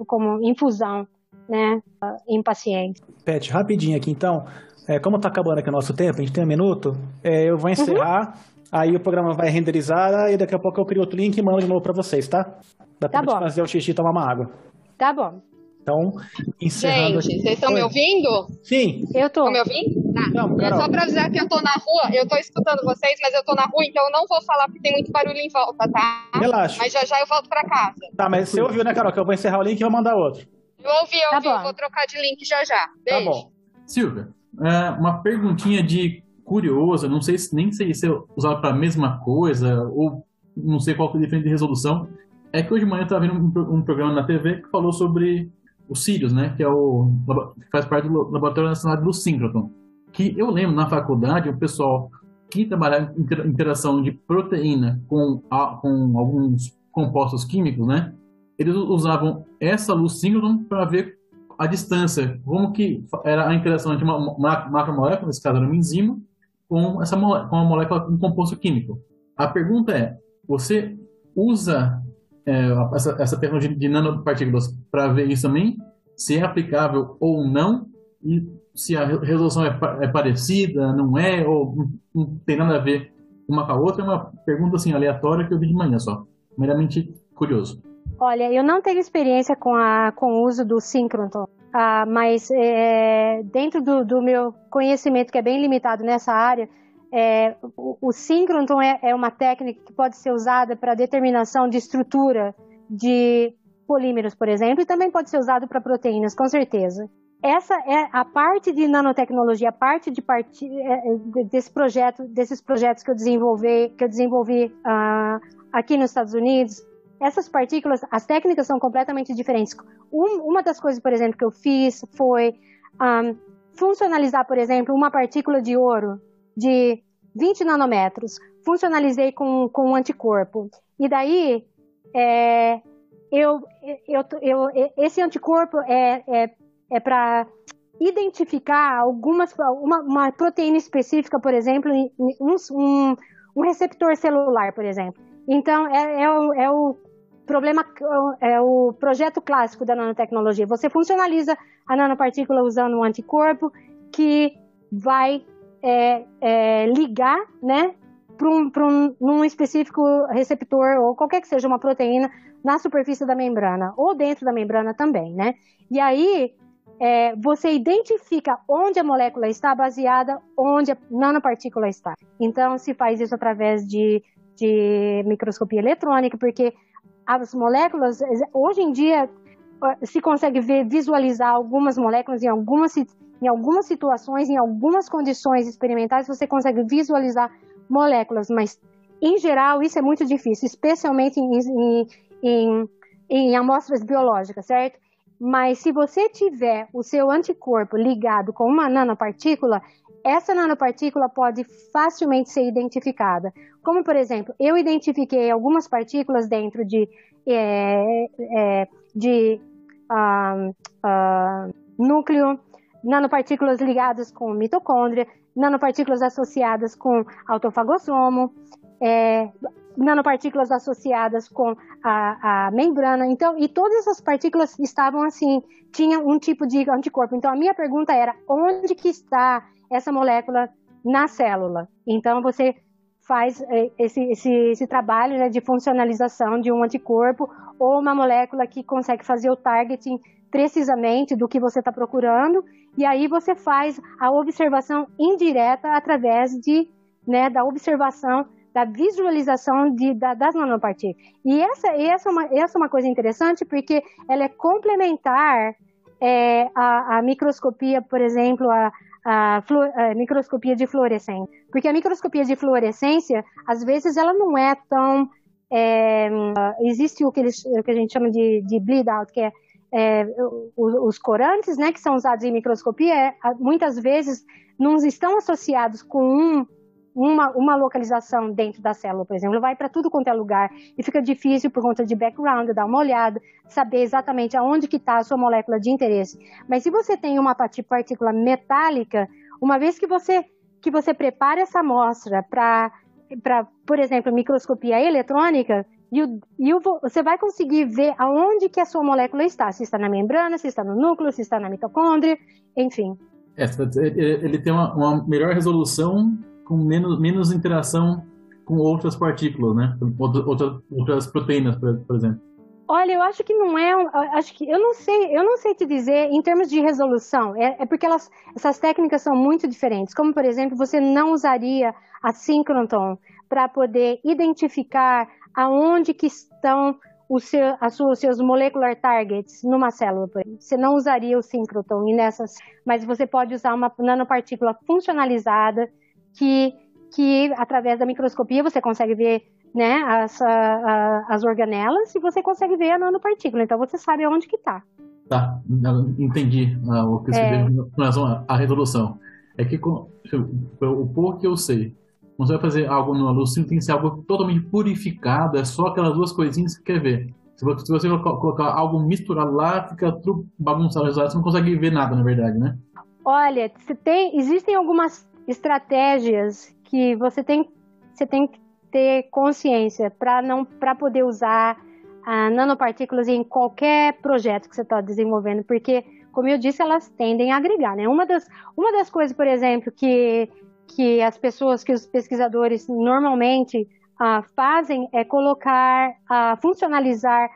como infusão né, em pacientes. Pet, rapidinho aqui então. É, como está acabando aqui o nosso tempo, a gente tem um minuto, é, eu vou encerrar, uhum. aí o programa vai renderizar e daqui a pouco eu crio outro link e mando de novo para vocês, tá? Dá tá bom. fazer o xixi e tomar uma água. Tá bom. Então, encerrando Gente, vocês estão me ouvindo? Sim. Eu tô. Estão me ouvindo? Tá. Não, é só para avisar que eu tô na rua, eu tô escutando vocês, mas eu tô na rua, então eu não vou falar porque tem muito barulho em volta, tá? Relaxa. Mas já já eu volto para casa. Tá, mas você ouviu, né, Carol, que eu vou encerrar o link e vou mandar outro. Eu ouvi, eu tá ouvi, bom. eu vou trocar de link já já. Beijo. Tá bom. Silvia, é, uma perguntinha de curiosa, não sei se nem sei se é usado para a mesma coisa ou não sei qual que é a diferença de resolução. É que hoje de manhã eu estava vendo um, um, programa na TV que falou sobre o Sirius, né, que é o que faz parte do Laboratório Nacional do Síncroton. Que eu lembro na faculdade o pessoal que trabalhava em interação de proteína com, a, com alguns compostos químicos, né, eles usavam essa luz síncroton para ver a distância, como que era a interação entre uma, uma macromolécula, nesse caso era uma enzima, com essa com uma molécula, um composto químico. A pergunta é, você usa é, essa, essa tecnologia de nanopartículas para ver isso também, se é aplicável ou não, e se a resolução é, é, parecida, não é, ou não tem nada a ver uma com a outra, é uma pergunta assim aleatória que eu vi de manhã só. Meramente curioso. Olha, eu não tenho experiência com, a, com o uso do síncroton, ah, mas é, dentro do, do, meu conhecimento, que é bem limitado nessa área, é, o, o é, é uma técnica que pode ser usada para determinação de estrutura de polímeros, por exemplo, e também pode ser usado para proteínas, com certeza. Essa é a parte de nanotecnologia, a parte de part... É, desse projeto, desses projetos que eu desenvolvi, que eu desenvolvi uh, aqui nos Estados Unidos. Essas partículas, as técnicas são completamente diferentes. Um, uma das coisas, por exemplo, que eu fiz foi um, funcionalizar, por exemplo, uma partícula de ouro de 20 nanômetros. Funcionalizei com, com um anticorpo. E daí, é, eu, eu, eu, esse anticorpo é, é, é para identificar algumas uma, uma, proteína específica, por exemplo, um, um, um, receptor celular, por exemplo. Então é, é, o, é o problema é o projeto clássico da nanotecnologia. Você funcionaliza a nanopartícula usando um anticorpo que vai é, é, ligar, né, para um, um, específico receptor ou qualquer que seja uma proteína na superfície da membrana ou dentro da membrana também, né? E aí é, você identifica onde a molécula está baseada, onde a nanopartícula está. Então se faz isso através de, de microscopia eletrônica, porque as moléculas hoje em dia se consegue ver, visualizar algumas moléculas em algumas, em algumas situações, em algumas condições experimentais, você consegue visualizar moléculas, mas em geral isso é muito difícil, especialmente em, em, em, em amostras biológicas, certo? Mas se você tiver o seu anticorpo ligado com uma nanopartícula, essa nanopartícula pode facilmente ser identificada. Como, por exemplo, eu identifiquei algumas partículas dentro de, é, é, de uh, uh, núcleo, nanopartículas ligadas com mitocôndria, nanopartículas associadas com autofagossomo, é, nanopartículas associadas com a, a, membrana. Então, e todas essas partículas estavam assim, tinham um tipo de anticorpo. Então, a minha pergunta era: onde que está essa molécula na célula? Então, você faz é, esse, esse, esse trabalho né, de funcionalização de um anticorpo ou uma molécula que consegue fazer o targeting precisamente do que você está procurando, e aí você faz a observação indireta através de, né, da observação da visualização de, da, das nanopartículas. E essa, essa, é uma, essa é uma coisa interessante porque ela é complementar é, a, a, microscopia, por exemplo, a, a, a, microscopia de fluorescência. Porque a microscopia de fluorescência, às vezes, ela não é tão. É, existe o que, eles, o que, a gente chama de, de bleed out, que é, é os, os, corantes, né, que são usados em microscopia, é, muitas vezes não estão associados com um uma, uma localização dentro da célula, por exemplo, vai para tudo quanto é lugar e fica difícil por conta de background, dar uma olhada, saber exatamente aonde que está a sua molécula de interesse. Mas se você tem uma partícula metálica, uma vez que você que você prepara essa amostra para, por exemplo, microscopia eletrônica, e, o, e o, você vai conseguir ver aonde que a sua molécula está, se está na membrana, se está no núcleo, se está na mitocôndria, enfim. É, ele tem uma, uma melhor resolução com menos, menos interação com outras partículas, né? Outras, outras proteínas, por, exemplo. Olha, eu acho que não é, acho que eu não sei, eu não sei te dizer em termos de resolução. É, é porque elas, essas técnicas são muito diferentes. Como por exemplo, você não usaria a síncroton para poder identificar aonde que estão os, seu, suas, seus molecular targets numa célula. Você não usaria o síncroton nessas, mas você pode usar uma nanopartícula funcionalizada que, que através da microscopia você consegue ver né, as, a, a, as organelas e você consegue ver a nanopartícula. Então você sabe aonde que está. Tá, entendi uh, o que você é. com relação à resolução. É que com, o pouco que eu sei, quando você vai fazer algo no alucínio, tem que ser algo totalmente purificado, é só aquelas duas coisinhas que você quer ver. Se você, se colocar algo misturado lá, fica tudo bagunçado, você não consegue ver nada, na verdade, né? Olha, tem, existem algumas estratégias que você tem, você tem que ter consciência para não para poder usar ah, nanopartículas em qualquer projeto que você está desenvolvendo, porque como eu disse, elas tendem a agregar, né? Uma das, uma das coisas, por exemplo, que, que as pessoas, que os pesquisadores normalmente ah, fazem é colocar, ah, funcionalizar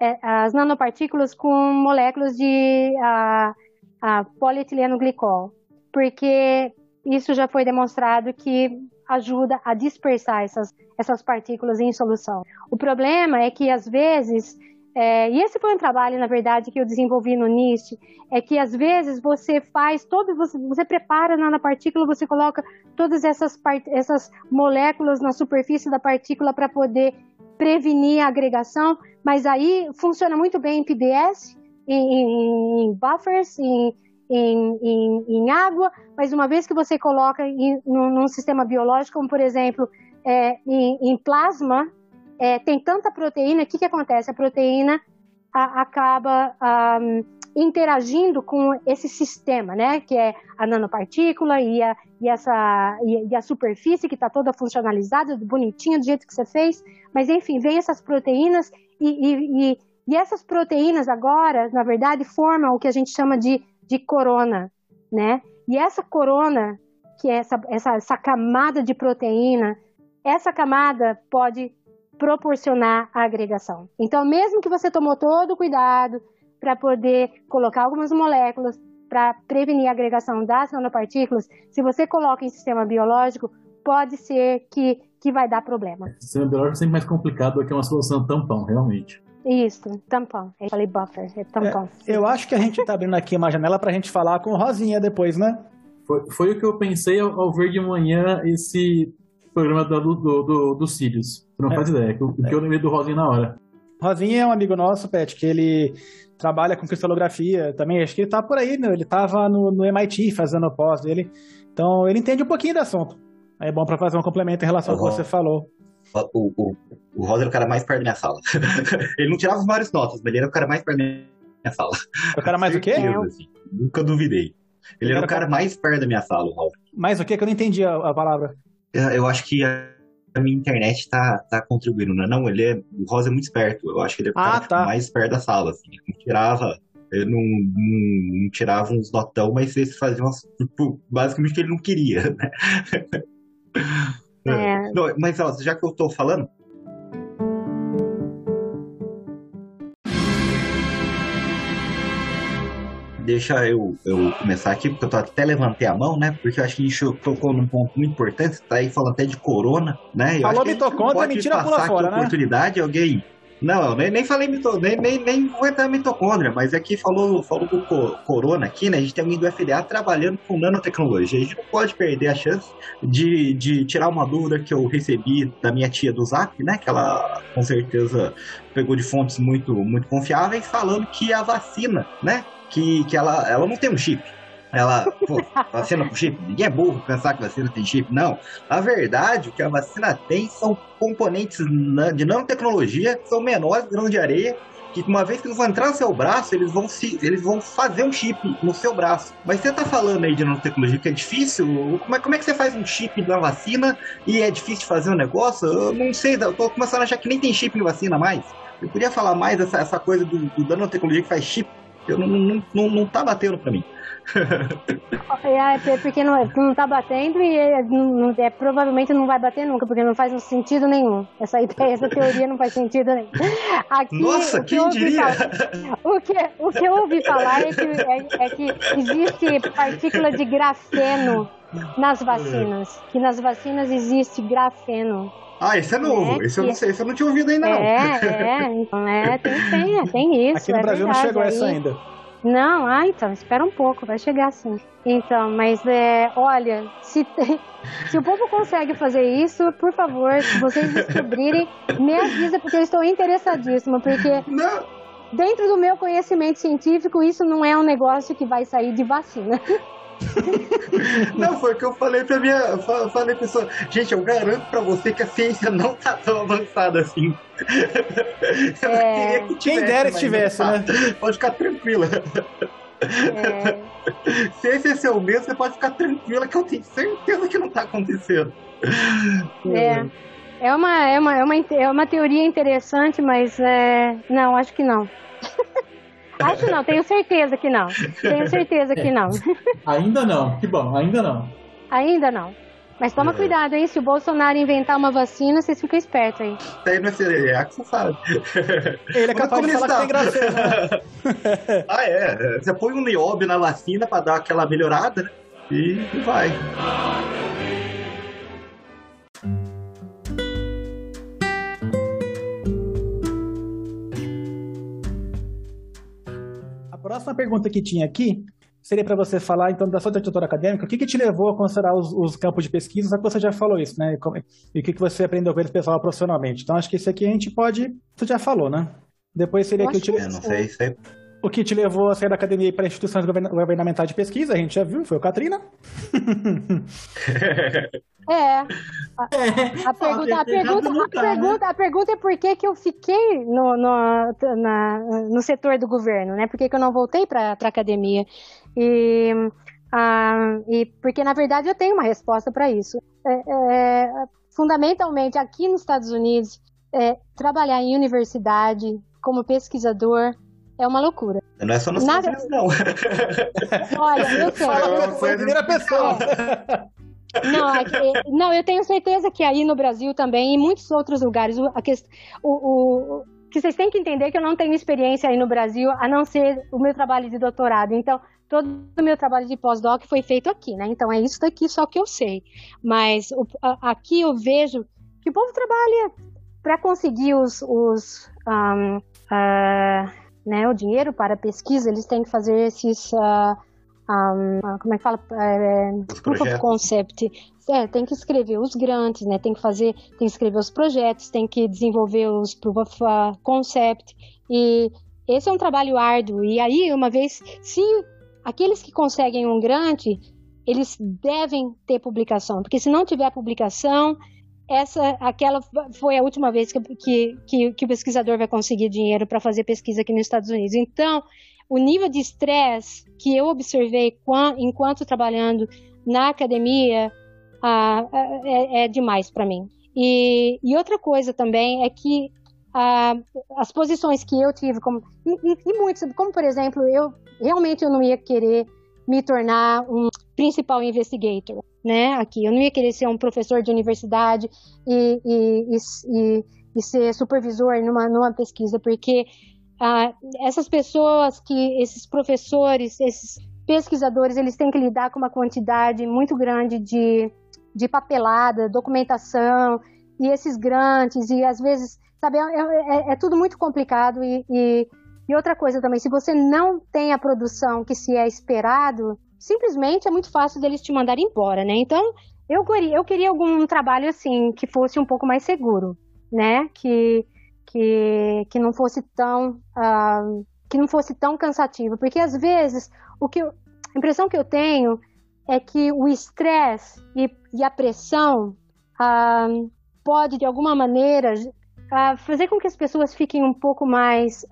é, as nanopartículas com moléculas de ah, ah, polietileno glicol, porque isso já foi demonstrado que ajuda a dispersar essas, essas partículas em solução. O problema é que, às vezes, é, e esse foi um trabalho, na verdade, que eu desenvolvi no NIST, é que às vezes você faz todo, você, você prepara na partícula, você coloca todas essas, essas moléculas na superfície da partícula para poder prevenir a agregação, mas aí funciona muito bem em PDS, em, em buffers, em, em, em, em, água, mas uma vez que você coloca em, num, num sistema biológico, como por exemplo é, em, plasma, é, tem tanta proteína, o que, que acontece? A proteína a, acaba interagindo com esse sistema, né? Que é a nanopartícula e a, e essa, e a superfície que está toda funcionalizada, bonitinha, do jeito que você fez. Mas enfim, vem essas proteínas e, e, e essas proteínas agora, na verdade, formam o que a gente chama de de corona, né? E essa corona, que é essa, essa, essa camada de proteína, essa camada pode proporcionar a agregação. Então, mesmo que você tomou todo o cuidado para poder colocar algumas moléculas para prevenir a agregação das nanopartículas, se você coloca em sistema biológico, pode ser que, que vai dar problema. O sistema biológico é sempre mais complicado do que uma solução tampão, realmente. Isso, tampão. Eu falei buffer, é tampão. É, eu acho que a gente tá abrindo aqui uma janela pra gente falar com o Rosinha depois, né? Foi, foi o que eu pensei ao, ao ver de manhã esse programa do, do, do, do Sirius. Você não é. faz ideia, o que, é. eu lembrei do Rosinha na hora. Rosinha é um amigo nosso, Pet, que ele trabalha com cristalografia também. Acho que ele tá por aí, né? Ele tava no, no MIT fazendo o pós dele. Então ele entende um pouquinho do assunto. É bom para fazer um complemento em relação uhum. ao que você falou o, o, o Rosa era o cara mais perto da minha sala. ele não tirava as maiores notas, mas ele era o cara mais perto da minha sala. O cara mais o quê? Assim, nunca duvidei. Ele era o cara mais perto da minha sala, o Rosa. Mais o quê? Que eu não entendi a, a palavra. Eu acho que a minha internet tá, tá contribuindo, né? Não, ele é. O Rosa é muito esperto. Eu acho que ele é o cara ah, tá. tipo, mais perto da sala, assim. Ele não tirava. Ele não, não, não tirava uns notão, mas eles faziam umas, tipo, basicamente que ele não queria, né? É. Não, mas ó, já que eu tô falando. Deixa eu, eu começar aqui, porque eu até levantei a mão, né? Porque eu acho que a gente tocou num ponto muito importante, tá aí falando até de corona, né? Eu Falou mitocôndria, mentira pula fora, né? oportunidade, alguém não, nem, nem falei mito, nem, nem, nem vou entrar mitocôndria, mas aqui falou, falou do Corona aqui, né? A gente tem alguém do FDA trabalhando com nanotecnologia. A gente não pode perder a chance de, de tirar uma dúvida que eu recebi da minha tia do Zap, né? Que ela com certeza pegou de fontes muito, muito confiáveis, falando que a vacina, né? Que, que ela, ela não tem um chip. Ela, pô, vacina com chip? Ninguém é burro pensar que vacina tem chip. Não. Na verdade, o que a vacina tem são componentes de nanotecnologia que são menores grão de areia, que uma vez que eles vão entrar no seu braço, eles vão, se, eles vão fazer um chip no seu braço. Mas você tá falando aí de nanotecnologia que é difícil? Como é, como é que você faz um chip na vacina e é difícil de fazer um negócio? Eu não sei, eu tô começando a achar que nem tem chip em vacina mais. Eu podia falar mais essa, essa coisa do, do nanotecnologia que faz chip. Eu não, não, não, não tá batendo pra mim. É, é, porque não, não tá batendo e é, não, é, provavelmente não vai bater nunca, porque não faz sentido nenhum. Essa ideia, essa teoria não faz sentido nenhum. Aqui, Nossa, quem que diria? Falar, o, que, o que eu ouvi falar é que, é, é que existe partícula de grafeno nas vacinas. Que nas vacinas existe grafeno. Ah, esse é novo. É, esse eu não sei, esse eu não tinha ouvido ainda, é, não. É, então, é, tem, tem, tem isso. Aqui no é Brasil verdade. não chegou essa ainda. Não, ah, então, espera um pouco, vai chegar sim. Então, mas é, olha, se, tem, se o povo consegue fazer isso, por favor, se vocês descobrirem, me avisa, porque eu estou interessadíssima, porque não. dentro do meu conhecimento científico, isso não é um negócio que vai sair de vacina. Não, foi o que eu falei pra minha. Falei pra pessoa, gente, eu garanto pra você que a ciência não tá tão avançada assim. É... Que Quem dera estivesse, tá. né? Pode ficar tranquila. É... Se esse é seu medo, você pode ficar tranquila que eu tenho certeza que não tá acontecendo. É. É uma, é uma, é uma, é uma teoria interessante, mas é... não, acho que não. Acho não, tenho certeza que não. Tenho certeza que não. Ainda não, que bom, ainda não. Ainda não. Mas toma É. cuidado, hein? Se o Bolsonaro inventar uma vacina, vocês ficam espertos aí. Isso aí não é você sabe. Ele é capaz de falar que tem graça. né? ah, é. Você põe um nióbio na vacina pra dar aquela melhorada, né? E vai. Próxima pergunta que tinha aqui seria para você falar, então, da sua trajetória acadêmica. O que, que te levou a considerar os, os campos de pesquisa? Só que você já falou isso, né? E como- E o que, que você aprendeu com eles pessoal profissionalmente. Então, acho que isso aqui a gente pode... Você já falou, né? Depois seria Eu que acho te... Eu não sei, aí. O que te levou a sair da academia para instituições governa- governamentais de pesquisa, a gente já viu, foi o Katrina. É. A, a pergunta, a, pergunta, a, tá, né? pergunta, a pergunta é por que, que eu fiquei no, no, na- no setor do governo, né? Por que, que eu não voltei para a academia? E, ah, e porque, na verdade, eu tenho uma resposta para isso. É, é, fundamentalmente, aqui nos Estados Unidos, é, trabalhar em universidade como pesquisador é uma loucura. Não é só nos Nada- Estados Unidos, não. Olha, eu sei. Fala você em primeira pessoa. Não, é que- não, eu tenho certeza que aí no Brasil também e em muitos outros lugares, o, a quest- o- o- o- que vocês têm que entender que eu não tenho experiência aí no Brasil, a não ser o meu trabalho de doutorado. Então, todo o meu trabalho de pós-doc foi feito aqui, né? Então, é isso daqui só que eu sei. Mas o- a- aqui eu vejo que o povo trabalha para conseguir os, os ahn, ah, né, o dinheiro para pesquisa, eles têm que fazer esses. ah, ahn, ah, como é que fala? É, Os proof of concept. É, tem que escrever os grantes, né? Tem que fazer, tem que escrever os projetos, tem que desenvolver os proof of ah, concept. E esse é um trabalho árduo. E aí, uma vez, se aqueles que conseguem um grante, eles devem ter publicação, porque se não tiver publicação, essa, aquela foi a última vez que, que, que, que o pesquisador vai conseguir dinheiro para fazer pesquisa aqui nos Estados Unidos. Então, o nível de estresse que eu observei quan- enquanto trabalhando na academia ah, é, é demais para mim. E, e outra coisa também é que ah, as posições que eu tive, como, e, e- e muitos, como por exemplo, eu realmente eu não ia querer me tornar um principal investigator, né? Aqui, eu não ia querer ser um professor de universidade e, e, e, e- ser supervisor numa, numa pesquisa, porque ah, essas pessoas que, esses professores, esses pesquisadores, eles têm que lidar com uma quantidade muito grande de, de papelada, documentação, e esses grantes, e às vezes, sabe, é, é- é tudo muito complicado. E, e, e outra coisa também, se você não tem a produção que se é esperado, simplesmente é muito fácil deles te mandarem embora, né? Então, eu queria, eu queria algum trabalho assim, que fosse um pouco mais seguro, né? Que, que, que não fosse tão. ah, que não fosse tão cansativo. Porque às vezes, o que eu- a impressão que eu tenho é que o estresse e, e a pressão ah, pode, de alguma maneira, ah, fazer com que as pessoas fiquem um pouco mais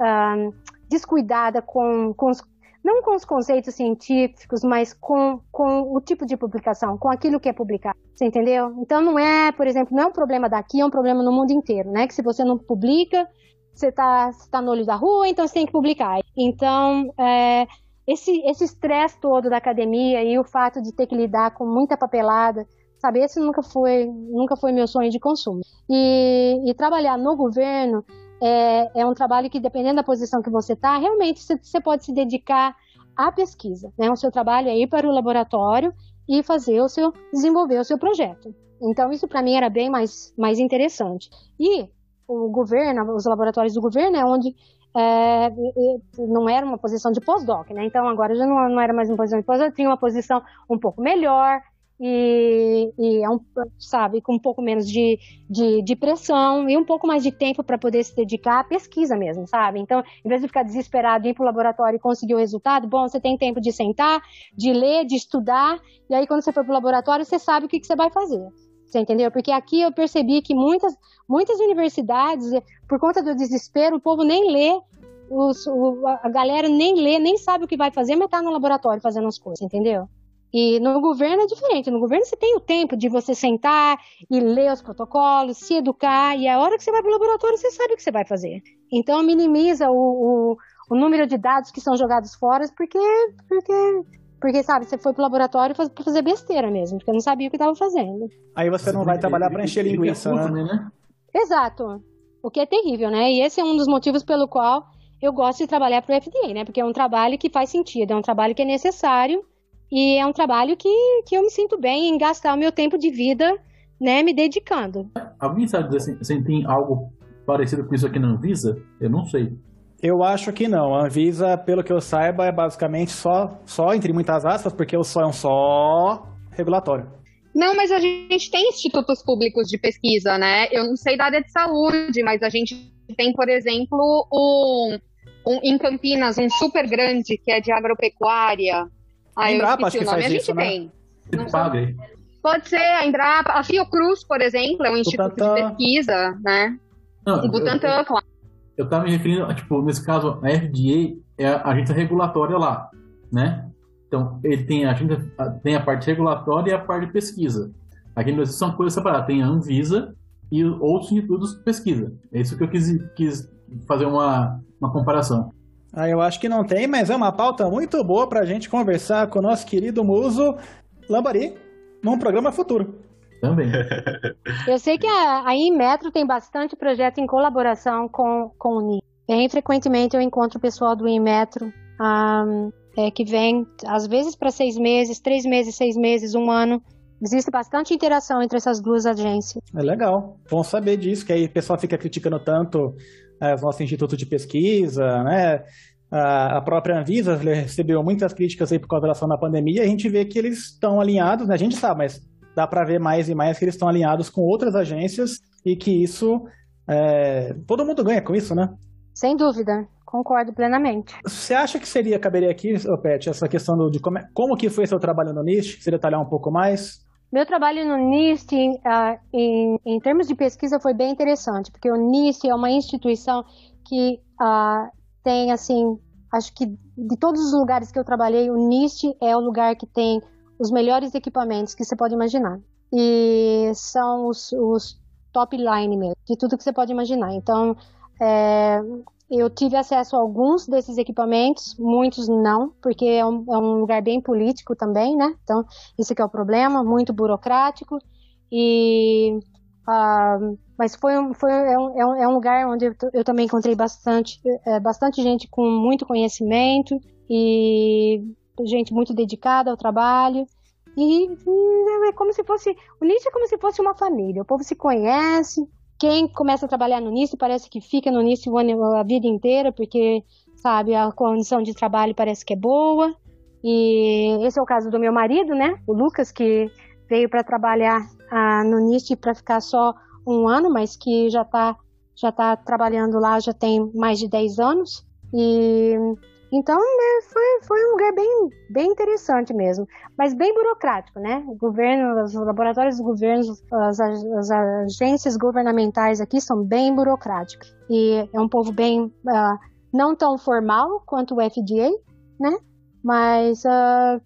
descuidadas com, com os, não com os conceitos científicos, mas com, com o tipo de publicação, com aquilo que é publicado. Você entendeu? Então não é, por exemplo, não é um problema daqui, é um problema no mundo inteiro, né? Que se você não publica, você está tá no olho da rua, então você tem que publicar. Então, é, esse esse estresse todo da academia e o fato de ter que lidar com muita papelada, sabe? Esse nunca foi, nunca foi meu sonho de consumo. E, e trabalhar no governo é, é um trabalho que, dependendo da posição que você está, realmente você, pode se dedicar à pesquisa. Né? O seu trabalho é ir para o laboratório e fazer o seu, desenvolver o seu projeto. Então, isso para mim era bem mais, mais interessante. E o governo, os laboratórios do governo é onde é, não era uma posição de pós-doc, né? Então agora já não, não era mais uma posição de pós-doc, tinha uma posição um pouco melhor e, e é um, sabe, com um pouco menos de, de, de pressão e um pouco mais de tempo para poder se dedicar à pesquisa mesmo, sabe? Então, em vez de ficar desesperado, ir para o laboratório e conseguir o resultado, bom, você tem tempo de sentar, de ler, de estudar, e aí quando você for para o laboratório, você sabe o que, que você vai fazer. Você entendeu? Porque aqui eu percebi que muitas, muitas universidades, por conta do desespero, o povo nem lê, os, o- a galera nem lê, nem sabe o que vai fazer, mas tá no laboratório fazendo as coisas, entendeu? E no governo é diferente. No governo você tem o tempo de você sentar e ler os protocolos, se educar, e a hora que você vai para o laboratório você sabe o que você vai fazer. Então minimiza o, o, o número de dados que são jogados fora porque, porque, porque sabe, você foi pro laboratório para fazer besteira mesmo, porque eu não sabia o que estava fazendo. Aí você não vai trabalhar para encher linguiça, né? né? Exato. O que é terrível, né? E esse é um dos motivos pelo qual eu gosto de trabalhar para o FDA, né? Porque é um trabalho que faz sentido, é um trabalho que é necessário e é um trabalho que, que eu me sinto bem em gastar o meu tempo de vida, né, me dedicando. Alguém sabe dizer se tem algo parecido com isso aqui na Anvisa? Eu não sei. Eu acho que não. A Anvisa, pelo que eu saiba, é basicamente só, só entre muitas aspas, porque o só é um só regulatório. Não, mas a gente tem institutos públicos de pesquisa, né? Eu não sei da área de saúde, mas a gente tem, por exemplo, um, um em Campinas, um super grande que é de agropecuária. Ah, Embrapa, acho que faz a gente né? tem. Paga Pode ser a Embrapa, a Fiocruz, por exemplo, é um instituto de pesquisa, né? Não, o Butantan, claro. Eu estava me referindo, tipo, nesse caso, a FDA é a agência regulatória lá, né? Então, ele tem a, tem a parte regulatória e a parte de pesquisa. Aqui no Brasil são coisas separadas. Tem a Anvisa e outros institutos de pesquisa. É isso que eu quis, quis fazer uma, uma comparação. Ah, eu acho que não tem, mas é uma pauta muito boa para a gente conversar com o nosso querido muso Lambari num programa futuro. Também. eu sei que a, a Inmetro tem bastante projeto em colaboração com, com o NI. Bem frequentemente eu encontro o pessoal do Inmetro um, é, que vem, às vezes, para seis meses, três meses, seis meses, um ano. Existe bastante interação entre essas duas agências. É legal. Bom saber disso, que aí o pessoal fica criticando tanto é, os nossos institutos de pesquisa, né? A própria Anvisa recebeu muitas críticas aí por causa da ação da pandemia. E a gente vê que eles estão alinhados, né? A gente sabe, mas dá para ver mais e mais que eles estão alinhados com outras agências e que isso é, todo mundo ganha com isso, né? Sem dúvida. Concordo plenamente. Você acha que seria, caberia aqui, Pet, essa questão de como, é, como que foi seu trabalho no NIST? Você detalhar um pouco mais? Meu trabalho no NIST, uh, em, em, termos de pesquisa, foi bem interessante, porque o NIST é uma instituição que uh, tem, assim, acho que de todos os lugares que eu trabalhei, o NIST é o lugar que tem os melhores equipamentos que você pode imaginar. E são os, os top line mesmo, de tudo que você pode imaginar. Então, é, eu tive acesso a alguns desses equipamentos, muitos não, porque é um, é um lugar bem político também, né? Então, esse é o problema, muito burocrático. E, uh, mas foi, foi é, um, é um lugar onde eu, eu também encontrei bastante, é, bastante gente com muito conhecimento e gente muito dedicada ao trabalho. E, e é como se fosse. O Nietzsche é como se fosse uma família. O povo se conhece, quem começa a trabalhar no NIST parece que fica no NIST a vida inteira, porque, sabe, a condição de trabalho parece que é boa. E esse é o caso do meu marido, né? O Lucas, que veio para trabalhar ah, no NIST para ficar só um ano, mas que já está já tá trabalhando lá já tem mais de 10 anos. E então, né, foi, foi um lugar bem, bem interessante mesmo, mas bem burocrático, né? O governo, os laboratórios do governo, as, as agências governamentais aqui são bem burocráticos. E é um povo bem, uh, não tão formal quanto o FDA, né? Mas uh,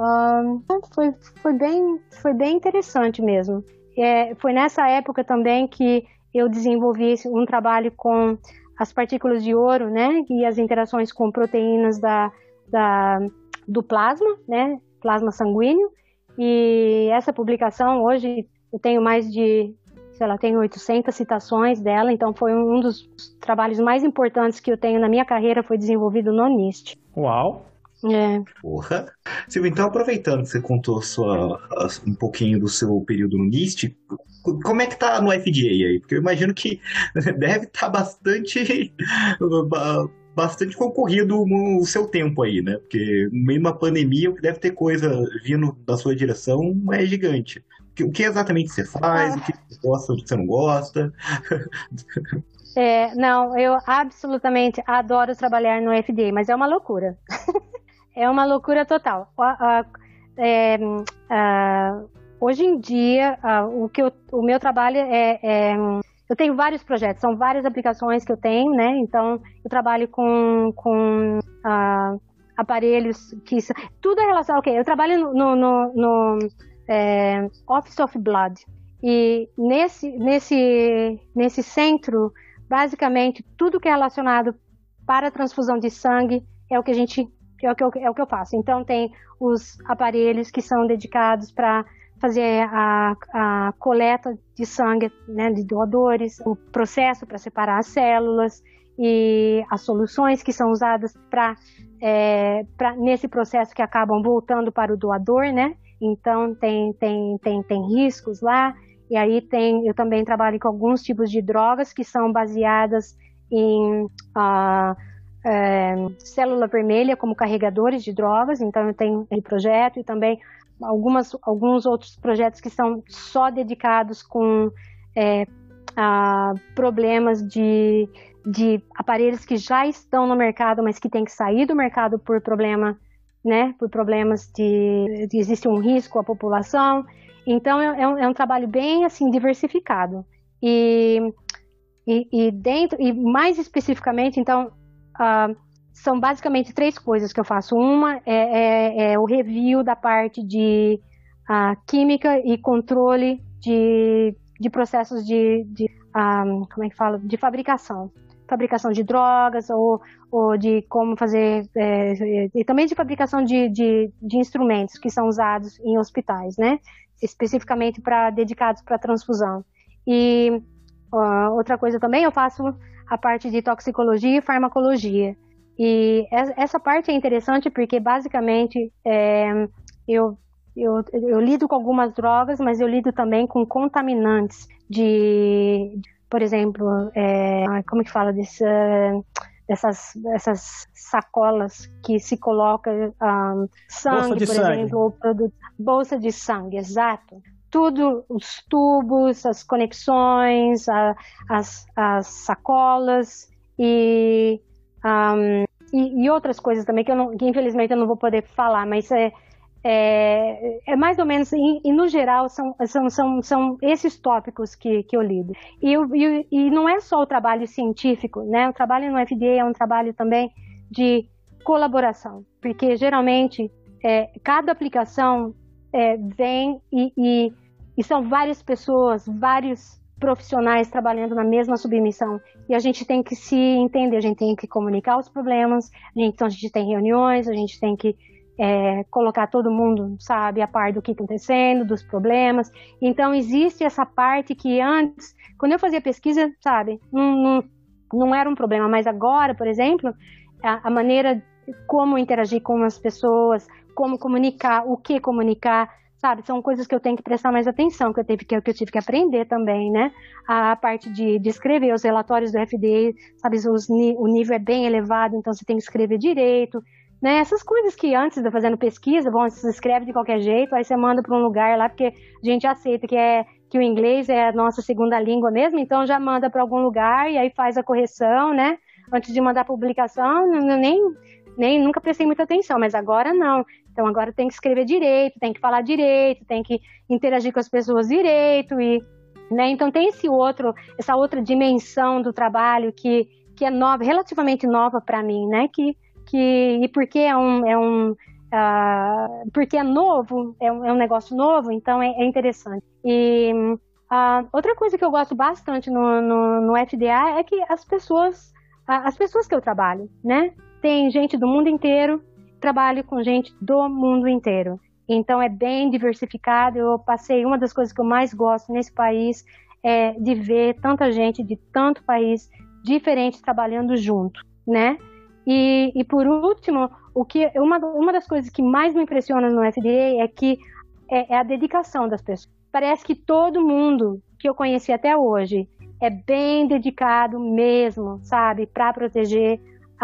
uh, foi, foi, bem, foi bem interessante mesmo. É, foi nessa época também que eu desenvolvi um trabalho com as partículas de ouro, né, e as interações com proteínas da, da, do plasma, né, plasma sanguíneo. E essa publicação hoje eu tenho mais de, sei lá, tenho 800 citações dela, então foi um dos trabalhos mais importantes que eu tenho na minha carreira, foi desenvolvido no NIST. Uau! É. Porra. Silvia, então aproveitando que você contou sua, um pouquinho do seu período no NIST, como é que tá no FDA aí? Porque eu imagino que deve estar tá bastante bastante concorrido o seu tempo aí, né? Porque no meio de uma pandemia, o que deve ter coisa vindo da sua direção é gigante. O que exatamente você faz? Ah. O que você gosta, o que você não gosta? É, não, eu absolutamente adoro trabalhar no FDA, mas é uma loucura. é uma loucura total. É, hoje em dia, o, que eu, o meu trabalho é, é, Eu tenho vários projetos, são várias aplicações que eu tenho, né? Então, eu trabalho com, com aparelhos que. Tudo é relacionado. Ok, eu trabalho no, no, no é, Office of Blood. E nesse, nesse, nesse centro, basicamente, tudo que é relacionado para transfusão de sangue é o que a gente é o que eu, é o que eu faço. Então tem os aparelhos que são dedicados para fazer a, a, coleta de sangue né, de doadores, o processo para separar as células e as soluções que são usadas para é, nesse processo que acabam voltando para o doador, né? Então tem, tem, tem, tem riscos lá. E aí tem, eu também trabalho com alguns tipos de drogas que são baseadas em uh, é, célula vermelha como carregadores de drogas, então eu tenho esse projeto e também algumas, alguns outros projetos que são só dedicados com é, a problemas de, de aparelhos que já estão no mercado, mas que têm que sair do mercado por problema, né, por problemas de, de existe um risco à população. Então é, é, um, é um trabalho bem assim diversificado e, e, e dentro e mais especificamente, então uh, são basicamente três coisas que eu faço. Uma é, é, é o review da parte de uh, química e controle de, de processos de, de um, ah, como é que fala, de fabricação. Fabricação de drogas ou, ou de como fazer, é, e também de fabricação de, de, de instrumentos que são usados em hospitais, né? Especificamente para dedicados para transfusão. E uh, outra coisa também, eu faço a parte de toxicologia e farmacologia. E essa parte é interessante porque, basicamente, é, eu, eu, eu lido com algumas drogas, mas eu lido também com contaminantes de, por exemplo, é, como que fala desse, dessas, dessas sacolas que se coloca um, sangue, por sangue. exemplo, ou produto, bolsa de sangue, exato tudo, os tubos, as conexões, a, as, as sacolas e, um, e, e, outras coisas também que, eu não, que infelizmente eu não vou poder falar, mas é, é, é mais ou menos, e, e, no geral são, são, são, são esses tópicos que, que eu lido. E, e, e não é só o trabalho científico, né? O trabalho no FDA é um trabalho também de colaboração, porque geralmente é, cada aplicação é, vem e, e, e são várias pessoas, vários profissionais trabalhando na mesma submissão. E a gente tem que se entender, a gente tem que comunicar os problemas, a gente, então a gente tem reuniões, a gente tem que é, colocar todo mundo, sabe, a par do que está acontecendo, dos problemas. Então existe essa parte que antes, quando eu fazia pesquisa, sabe, não, não, não era um problema, mas agora, por exemplo, a, a maneira como interagir com as pessoas, como comunicar, o que comunicar, sabe? São coisas que eu tenho que prestar mais atenção, que eu tive que, que, eu tive que aprender também, né? A parte de, de escrever os relatórios do FDA, sabe? Os, o nível é bem elevado, então você tem que escrever direito, né? Essas coisas que antes de fazendo pesquisa, bom, você escreve de qualquer jeito, aí você manda para um lugar lá, porque a gente aceita que é que o inglês é a nossa segunda língua mesmo, então já manda para algum lugar e aí faz a correção, né? Antes de mandar a publicação, nem nem nunca prestei muita atenção, mas agora não. Então agora tem que escrever direito, tem que falar direito, tem que interagir com as pessoas direito e, né? Então tem esse outro, essa outra dimensão do trabalho que que é nova, relativamente nova para mim, né? Que que e porque é um é um uh, porque é novo, é um, é um negócio novo, então é, é interessante. E uh, outra coisa que eu gosto bastante no, no, no FDA é que as pessoas, as pessoas que eu trabalho, né? Tem gente do mundo inteiro, trabalho com gente do mundo inteiro. Então é bem diversificado. Eu passei uma das coisas que eu mais gosto nesse país é de ver tanta gente de tanto país diferente trabalhando junto, né? E, e por último, o que uma, uma das coisas que mais me impressiona no FDA é que é, é a dedicação das pessoas. Parece que todo mundo que eu conheci até hoje é bem dedicado mesmo, sabe, para proteger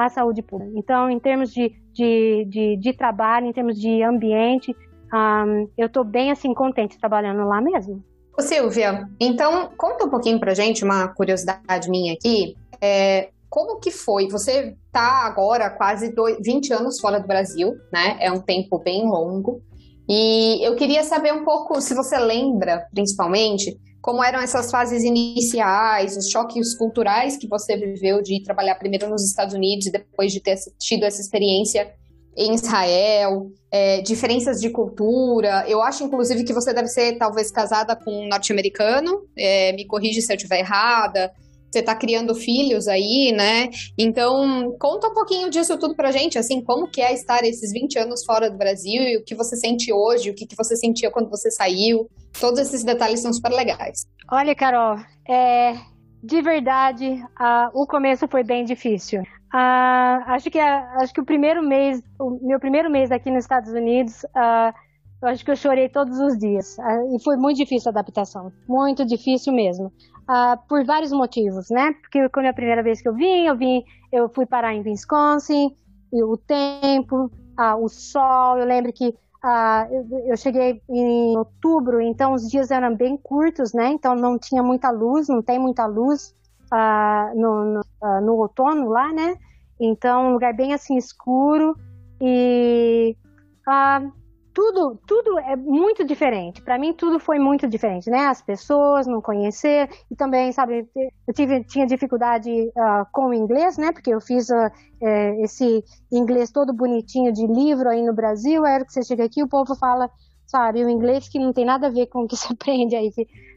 a saúde pública. Então, em termos de, de, de, de trabalho, em termos de ambiente, um, eu estou bem assim contente trabalhando lá mesmo. Ô, Silvia, então conta um pouquinho pra gente, uma curiosidade minha aqui. É, como que foi? Você está agora quase dois, 20 anos fora do Brasil, né? É um tempo bem longo. E eu queria saber um pouco, se você lembra, principalmente, como eram essas fases iniciais, os choques culturais que você viveu de trabalhar primeiro nos Estados Unidos e depois de ter tido essa experiência em Israel, é, diferenças de cultura. Eu acho, inclusive, que você deve ser talvez casada com um norte-americano, é, me corrige se eu estiver errada. Você está criando filhos aí, né? Então, conta um pouquinho disso tudo pra gente, assim, como que é estar esses 20 anos fora do Brasil e o que você sente hoje, o que, que você sentia quando você saiu. Todos esses detalhes são super legais. Olha, Carol, é, de verdade, uh, o começo foi bem difícil. Uh, acho que acho que o primeiro mês, o meu primeiro mês aqui nos Estados Unidos, eu acho que eu chorei todos os dias e foi muito difícil a adaptação, muito difícil mesmo, por vários motivos, né? Porque quando é a primeira vez que eu vim, eu vim, eu fui parar em Wisconsin, o tempo, o sol. Eu lembro que eu, eu cheguei em outubro, então os dias eram bem curtos, né? Então não tinha muita luz, não tem muita luz uh, no, no, uh, no, outono lá, né? Então, um lugar bem assim escuro e uh, tudo, tudo é muito diferente. Para mim, tudo foi muito diferente, né? As pessoas, não conhecer e também, sabe, eu tive, tinha dificuldade com o inglês, né? Porque eu fiz é, esse inglês todo bonitinho de livro aí no Brasil. Aí que você chega aqui, o povo fala, sabe, o inglês que não tem nada a ver com o que você aprende aí,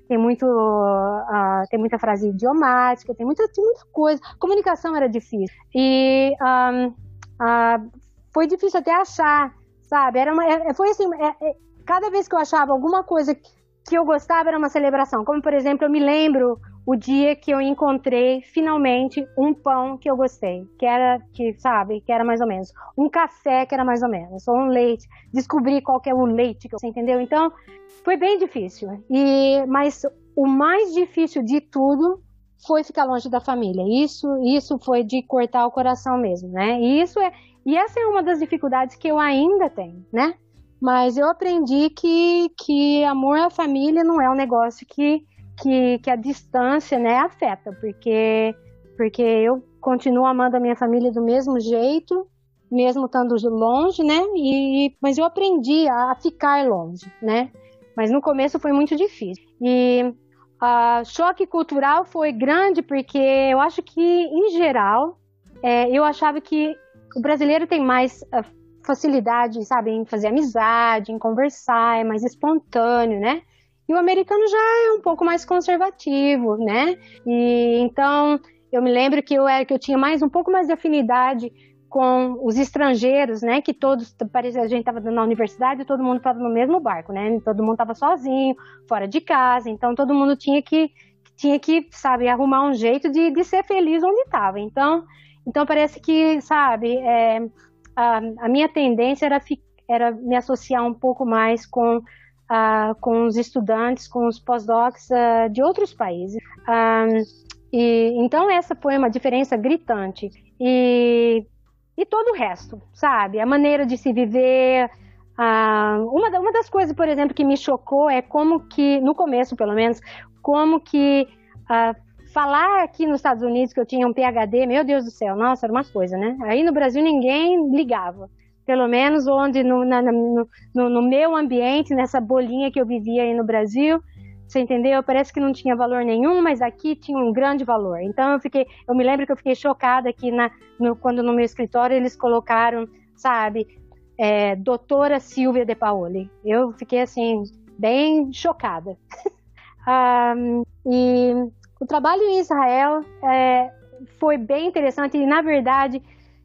tem muito uh, tem muita frase idiomática, tem muita, tem muita coisa. Comunicação era difícil. E um, uh, foi difícil até achar, sabe? Era uma, é, foi assim, é, é, cada vez que eu achava alguma coisa que eu gostava era uma celebração. Como, por exemplo, eu me lembro o dia que eu encontrei finalmente um pão que eu gostei, que era, que sabe, que era mais ou menos um café que era mais ou menos, ou um leite, descobri qual que é o leite que você entendeu. Então, foi bem difícil. E mas o mais difícil de tudo foi ficar longe da família. Isso, isso foi de cortar o coração mesmo, né? E isso é, e essa é uma das dificuldades que eu ainda tenho, né? Mas eu aprendi que que amor à família não é um negócio que que, que a distância, né, afeta, porque porque eu continuo amando a minha família do mesmo jeito, mesmo estando longe, né? E mas eu aprendi a ficar longe, né? Mas no começo foi muito difícil. E o choque cultural foi grande porque eu acho que, em geral, é, eu achava que o brasileiro tem mais uh, facilidade, sabe, em fazer amizade, em conversar, é mais espontâneo, né? E o americano já é um pouco mais conservativo, né? E então eu me lembro que eu era que eu tinha mais um pouco mais de afinidade com os estrangeiros, né? Que todos, parecia a gente estava na universidade, todo mundo estava no mesmo barco, né? Todo mundo estava sozinho, fora de casa, então todo mundo tinha que tinha que, sabe, arrumar um jeito de, de ser feliz onde estava. Então, então parece que, sabe, é, a, a, minha tendência era, era me associar um pouco mais com uh, com os estudantes, com os pós-docs uh, de outros países. Ah, e, então essa foi uma diferença gritante. E e todo o resto, sabe? A maneira de se viver. Ah, uma, uma das coisas, por exemplo, que me chocou é como que, no começo pelo menos, como que ah, falar aqui nos Estados Unidos que eu tinha um PhD, meu Deus do céu, nossa, era uma coisa, né? Aí no Brasil ninguém ligava. Pelo menos onde no, na, no, no, meu ambiente, nessa bolinha que eu vivia aí no Brasil, você entendeu? Parece que não tinha valor nenhum, mas aqui tinha um grande valor. Então eu fiquei, eu me lembro que eu fiquei chocada que na, no, quando no meu escritório eles colocaram, sabe, é, doutora Silvia De Paoli. Eu fiquei assim bem chocada. um, e o trabalho em Israel é, foi bem interessante e na verdade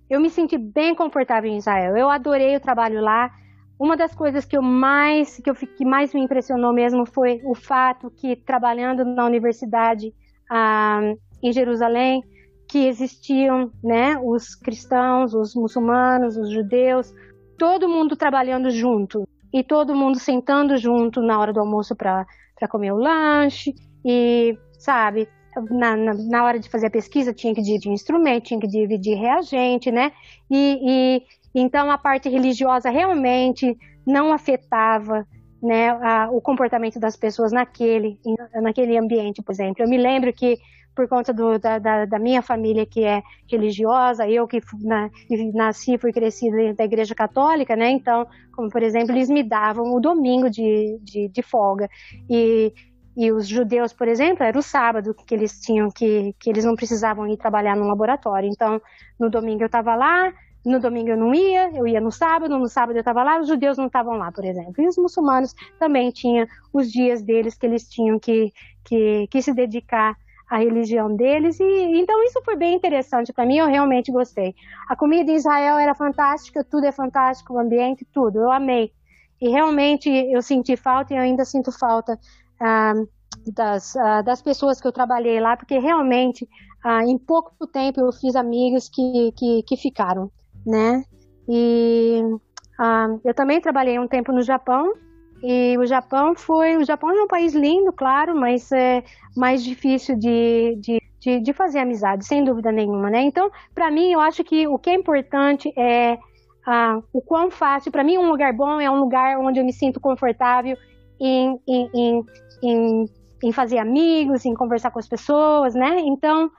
eu me senti bem confortável em Israel. Eu adorei o trabalho lá. Uma das coisas que eu mais que, eu, mais me impressionou mesmo foi o fato que trabalhando na universidade ah, em Jerusalém que existiam, né, os cristãos, os muçulmanos, os judeus, todo mundo trabalhando junto e todo mundo sentando junto na hora do almoço para comer o lanche e sabe na, na, na, hora de fazer a pesquisa tinha que dividir instrumento, tinha que dividir reagente, né? E, e, então a parte religiosa realmente não afetava né, a, o comportamento das pessoas naquele, naquele ambiente, por exemplo. Eu me lembro que por conta do, da, da, da, minha família que é religiosa, eu que na, nasci fui crescida da igreja católica, né? Então, como por exemplo, eles me davam o domingo de, de, de folga e e os judeus, por exemplo, era o sábado que eles tinham que que eles não precisavam ir trabalhar no laboratório. Então, no domingo eu estava lá, no domingo eu não ia, eu ia no sábado, no sábado eu estava lá, os judeus não estavam lá, por exemplo. E os muçulmanos também tinham os dias deles que eles tinham que, que, que se dedicar a religião deles. E então isso foi bem interessante para mim, eu realmente gostei. A comida em Israel era fantástica, tudo é fantástico, o ambiente, tudo, eu amei. E realmente eu senti falta e ainda sinto falta das, ah, das pessoas que eu trabalhei lá, porque realmente ah, em pouco tempo eu fiz amigos que, que, que ficaram, né? E ah, eu também trabalhei um tempo no Japão e o Japão foi. O Japão é um país lindo, claro, mas é mais difícil de, de, de, de fazer amizade, sem dúvida nenhuma, né? Então, para mim, eu acho que o que é importante é ah, o quão fácil. Para mim, um lugar bom é um lugar onde eu me sinto confortável em, em, em, em, em fazer amigos, em conversar com as pessoas, né? Então,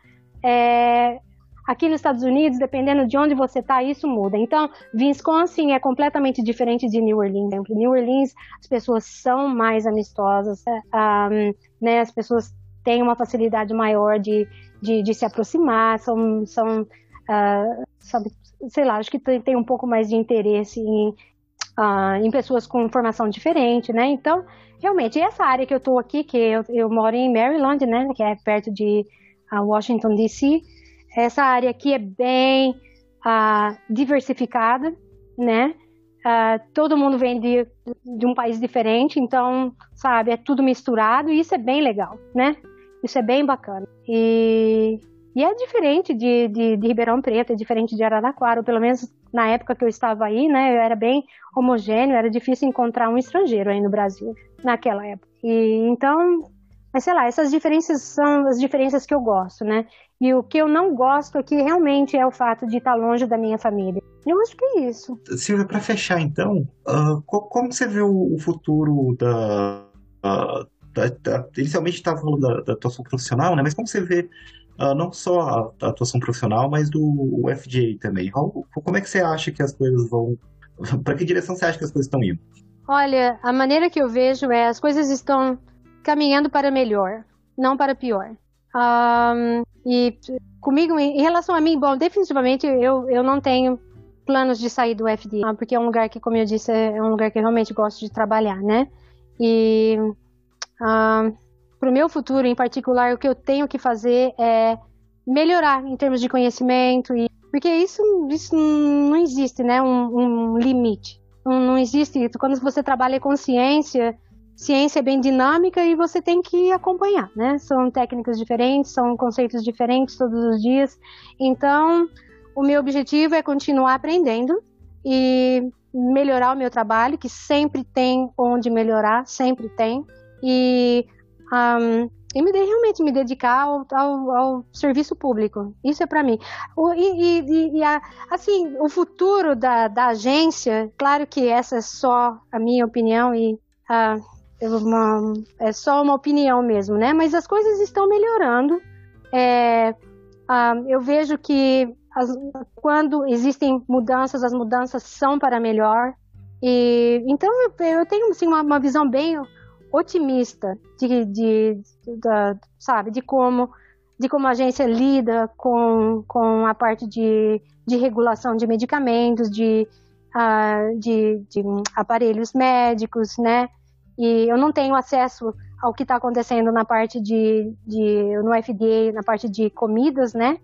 é, Aqui nos Estados Unidos, dependendo de onde você está, isso muda. Então, Wisconsin é completamente diferente de New Orleans. Em New Orleans, as pessoas são mais amistosas, um, é, né? As pessoas têm uma facilidade maior de, de, de se aproximar, são, são uh, sabe, sei lá, acho que tem, tem um pouco mais de interesse em, uh, em pessoas com formação diferente, né? Então, realmente, essa área que eu estou aqui, que eu, eu moro em Maryland, né? Que é perto de uh, Washington, D.C., essa área aqui é bem uh, diversificada, né? Uh, todo mundo vem de, de, um país diferente, então, sabe, é tudo misturado e isso é bem legal, né? Isso é bem bacana. E, e é diferente de, de, de, Ribeirão Preto, é diferente de Araraquara, ou pelo menos na época que eu estava aí, né? Eu era bem homogêneo, era difícil encontrar um estrangeiro aí no Brasil, naquela época. E então, mas sei lá, essas diferenças são as diferenças que eu gosto, né? E o que eu não gosto aqui realmente é o fato de estar longe da minha família. Eu acho que é isso. Silvia, para fechar então, uh, como você vê o, futuro da, uh, da, da inicialmente estava falando da, da, atuação profissional, né? Mas como você vê uh, não só a, atuação profissional, mas do FJ também? Como, é que você acha que as coisas vão? para que direção você acha que as coisas estão indo? Olha, a maneira que eu vejo é as coisas estão caminhando para melhor, não para pior. Um, e comigo, em relação a mim, bom, definitivamente eu, eu não tenho planos de sair do FD, porque é um lugar que, como eu disse, é um lugar que eu realmente gosto de trabalhar, né? E um, para o meu futuro, em particular, o que eu tenho que fazer é melhorar em termos de conhecimento, e, porque isso, isso não existe, né? Um, um limite. Não, não existe. Quando você trabalha com ciência, ciência é bem dinâmica e você tem que acompanhar, né? São técnicas diferentes, são conceitos diferentes todos os dias. Então, o meu objetivo é continuar aprendendo e melhorar o meu trabalho, que sempre tem onde melhorar, sempre tem. E, um, e me de, realmente me dedicar ao, ao, ao, serviço público. Isso é para mim. O, e, e, e a, assim, o futuro da, da agência, claro que essa é só a minha opinião e uh, uma, é só uma opinião mesmo, né? Mas as coisas estão melhorando. É, ah, eu vejo que as, quando existem mudanças, as mudanças são para melhor. E então eu, eu tenho assim, uma, uma, visão bem otimista de, de, de, sabe, de como de como a agência lida com, com a parte de, de regulação de medicamentos, de, uh, de, de aparelhos médicos, né? E eu não tenho acesso ao que está acontecendo na parte de, de no FDA, na parte de comidas, né?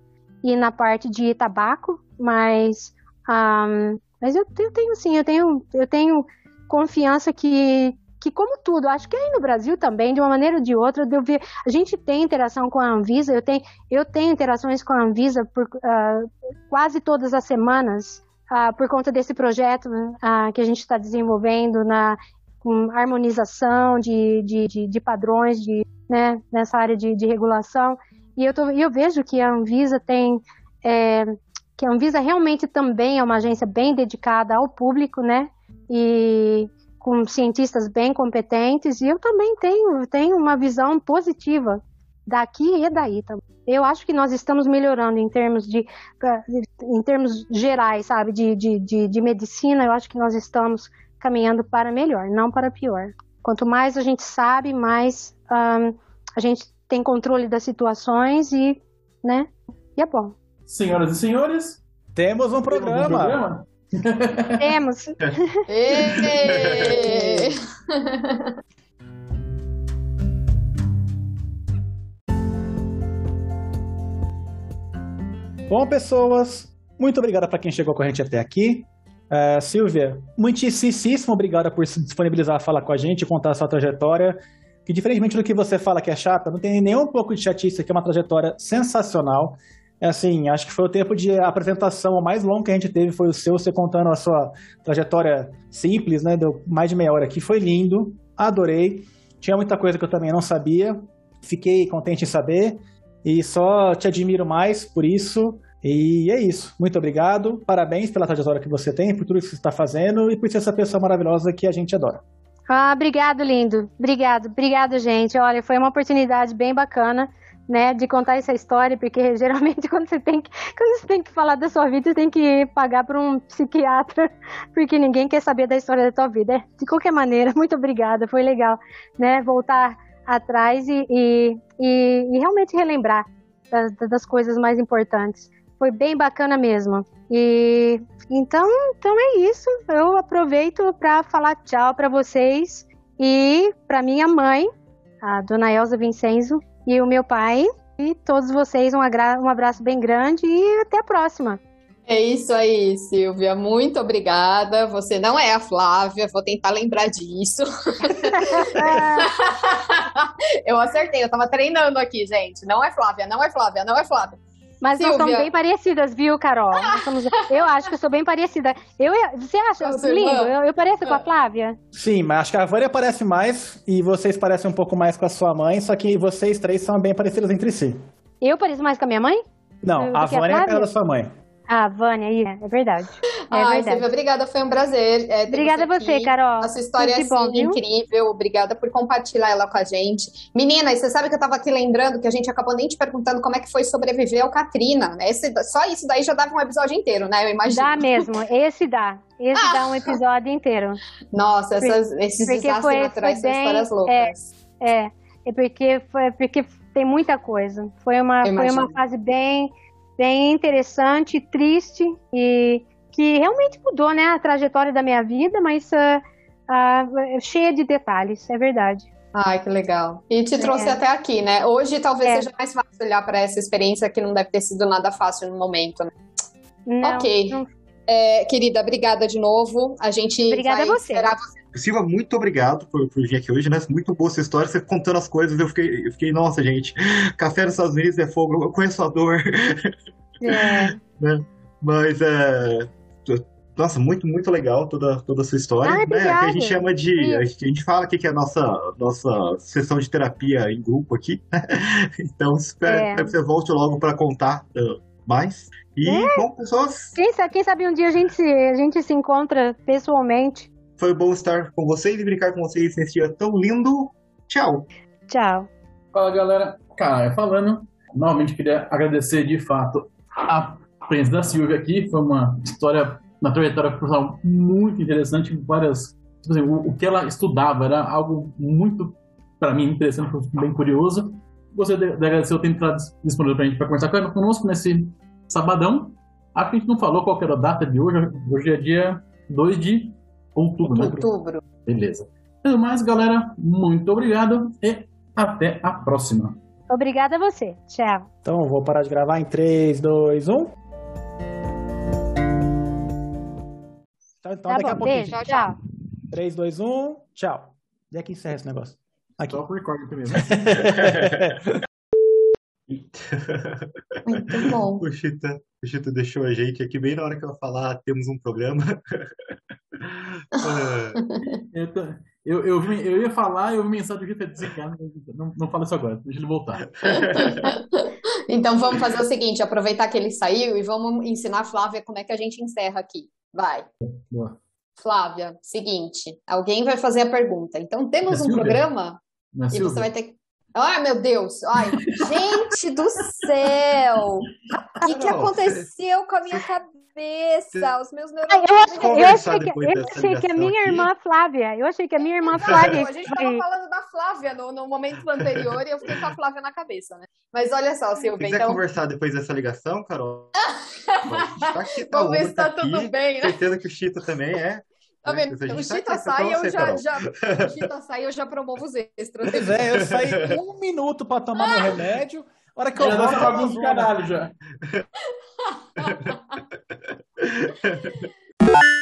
E na parte de tabaco, mas um, mas eu, eu tenho sim, eu tenho eu tenho confiança que que como tudo, acho que aí no Brasil também, de uma maneira ou de outra, ver, a gente tem interação com a Anvisa, eu tenho, eu tenho interações com a Anvisa por uh, quase todas as semanas, uh, por conta desse projeto uh, que a gente está desenvolvendo na com harmonização de, de, de, de padrões de, né, nessa área de, de regulação. E eu, tô, eu vejo que a Anvisa tem. É, que a Anvisa realmente também é uma agência bem dedicada ao público, né? E com cientistas bem competentes. E eu também tenho, tenho uma visão positiva daqui e daí também. Eu acho que nós estamos melhorando em termos de, em termos gerais, sabe, de, de, de, de medicina. Eu acho que nós estamos caminhando para melhor, não para pior. Quanto mais a gente sabe, mais um, a gente tem controle das situações e, né? E é bom. Senhoras e senhores, temos um programa. Temos. Bom, pessoas, muito obrigado para quem chegou com a gente até aqui. Uh, Silvia, muitíssimo obrigada por se disponibilizar a falar com a gente, contar a sua trajetória. Que diferentemente do que você fala que é chata, não tem nem um pouco de chatice, aqui é uma trajetória sensacional. É assim, acho que foi o tempo de apresentação mais longo que a gente teve, foi o seu, você contando a sua trajetória simples, né? Deu mais de meia hora aqui, foi lindo, adorei. Tinha muita coisa que eu também não sabia, fiquei contente em saber e só te admiro mais por isso. E é isso. Muito obrigado. Parabéns pela trajetória que você tem, por tudo que você está fazendo e por ser essa pessoa maravilhosa que a gente adora. Ah, obrigado, lindo. Obrigado, obrigado, gente. Olha, foi uma oportunidade bem bacana, né, de contar essa história, porque geralmente quando você tem que, quando você tem que falar da sua vida, você tem que pagar para um psiquiatra, porque ninguém quer saber da história da tua vida. De qualquer maneira, muito obrigada. Foi legal, né, voltar atrás e, e, e, e realmente relembrar das, das coisas mais importantes foi bem bacana mesmo. E então, então é isso. Eu aproveito para falar tchau para vocês e para minha mãe, a dona Elza Vincenzo, e o meu pai. E todos vocês um, um abraço bem grande e até a próxima. É isso aí, Silvia. Muito obrigada. Você não é a Flávia, vou tentar lembrar disso. eu acertei, eu tava treinando aqui, gente. Não é Flávia, não é Flávia, não é Flávia. Mas Silvia. nós somos bem parecidas, viu, Carol? Somos... eu acho que eu sou bem parecida. Eu, você acha você, lindo? Eu, eu pareço com a Flávia? Sim, mas acho que a Vânia parece mais e vocês parecem um pouco mais com a sua mãe, só que vocês três são bem parecidas entre si. Eu pareço mais com a minha mãe? Não, a Vânia é a cara da sua mãe. Ah, Vânia, é verdade. É Ai. Silvia, obrigada, foi um prazer. É, obrigada você a você, Carol. A sua história é assim, bom, incrível, obrigada por compartilhar ela com a gente. Meninas, você sabe que eu tava aqui lembrando que a gente acabou nem te perguntando como é que foi sobreviver ao Katrina, né? Esse, só isso daí já dava um episódio inteiro, né? Eu imagino. Dá mesmo, esse dá. Esse ah. dá um episódio inteiro. Nossa, essas, esses porque desastres foi, naturais foi bem, são histórias loucas. É, é, é porque, foi, porque tem muita coisa. Foi uma, foi uma fase bem bem interessante, triste e que realmente mudou, né, a trajetória da minha vida, mas uh, uh, cheia de detalhes, é verdade. Ai, que legal. E te trouxe é. até aqui, né? Hoje talvez é. seja mais fácil olhar para essa experiência que não deve ter sido nada fácil no momento, né? Não, ok. Não... É, querida, obrigada de novo. A gente obrigada vai a você. esperar você Silva, muito obrigado por, por, vir aqui hoje, né? Muito boa essa história, você contando as coisas, eu fiquei, eu fiquei nossa, gente, café nos Estados Unidos é fogo, eu conheço a dor. É. né? Mas é. Nossa, muito, muito legal toda, toda a sua história. Ah, né? Que a gente chama de. A gente, a gente, fala aqui que é a nossa, nossa sessão de terapia em grupo aqui. então, espero é. que você volte logo para contar uh, mais. E, é. bom, pessoas. Quem sabe, quem sabe um dia a gente, a gente se encontra pessoalmente. Foi bom estar com vocês e brincar com vocês nesse dia tão lindo. Tchau. Tchau. Fala, galera. Cara, falando, novamente queria agradecer de fato a presença da Silvia aqui. Foi uma história, uma trajetória profissional muito interessante, várias. Tipo assim, o, o, que ela estudava era algo muito, para mim, interessante, bem curioso. Gostaria de agradecer o tempo que ela disponível para a gente para conversar conosco nesse sabadão. Acho que a gente não falou qual era a data de hoje. Hoje é dia 2 de Outubro, né? Outubro. Beleza. Então, mais, galera, muito obrigado e até a próxima. Obrigada a você. Tchau. Então, vou parar de gravar em 3, 2, 1. Então, tá daqui bom, a pouquinho. Beijo, tchau. 3, 2, 1, tchau. E aqui encerra esse negócio. Aqui. Só por recorde aqui mesmo. Muito bom. O Chita, o Chita deixou a gente aqui bem na hora que ela falar temos um programa. eu, tô, eu, eu, eu, ia falar, eu vi mensagem do Chita desligado, não, não fala isso agora, deixa ele voltar. então vamos fazer o seguinte, aproveitar que ele saiu e vamos ensinar a Flávia como é que a gente encerra aqui. Vai. Boa. Flávia, seguinte, alguém vai fazer a pergunta. Então temos é um programa é e você vai ter que Ai, meu Deus! Ai, gente do céu! O que, que aconteceu com a minha cabeça? Os meus neurônios. eu achei, eu achei, que, eu achei que a minha aqui. irmã Flávia. Eu achei que a minha irmã Flávia. a gente estava falando da Flávia no, no, momento anterior e eu fiquei com a Flávia na cabeça, né? Mas olha só, Silvia. Se quiser então... conversar depois dessa ligação, Carol. tá aqui, tá Vamos ver se tá, tá tudo bem, né? Certeza que o Chito também é. Tá vendo? O Chita sai, eu já, já, o Chita sai, eu já promovo os extras. Pois é, eu saí um minuto para tomar meu remédio. A hora que eu já volto, alguns caralho já.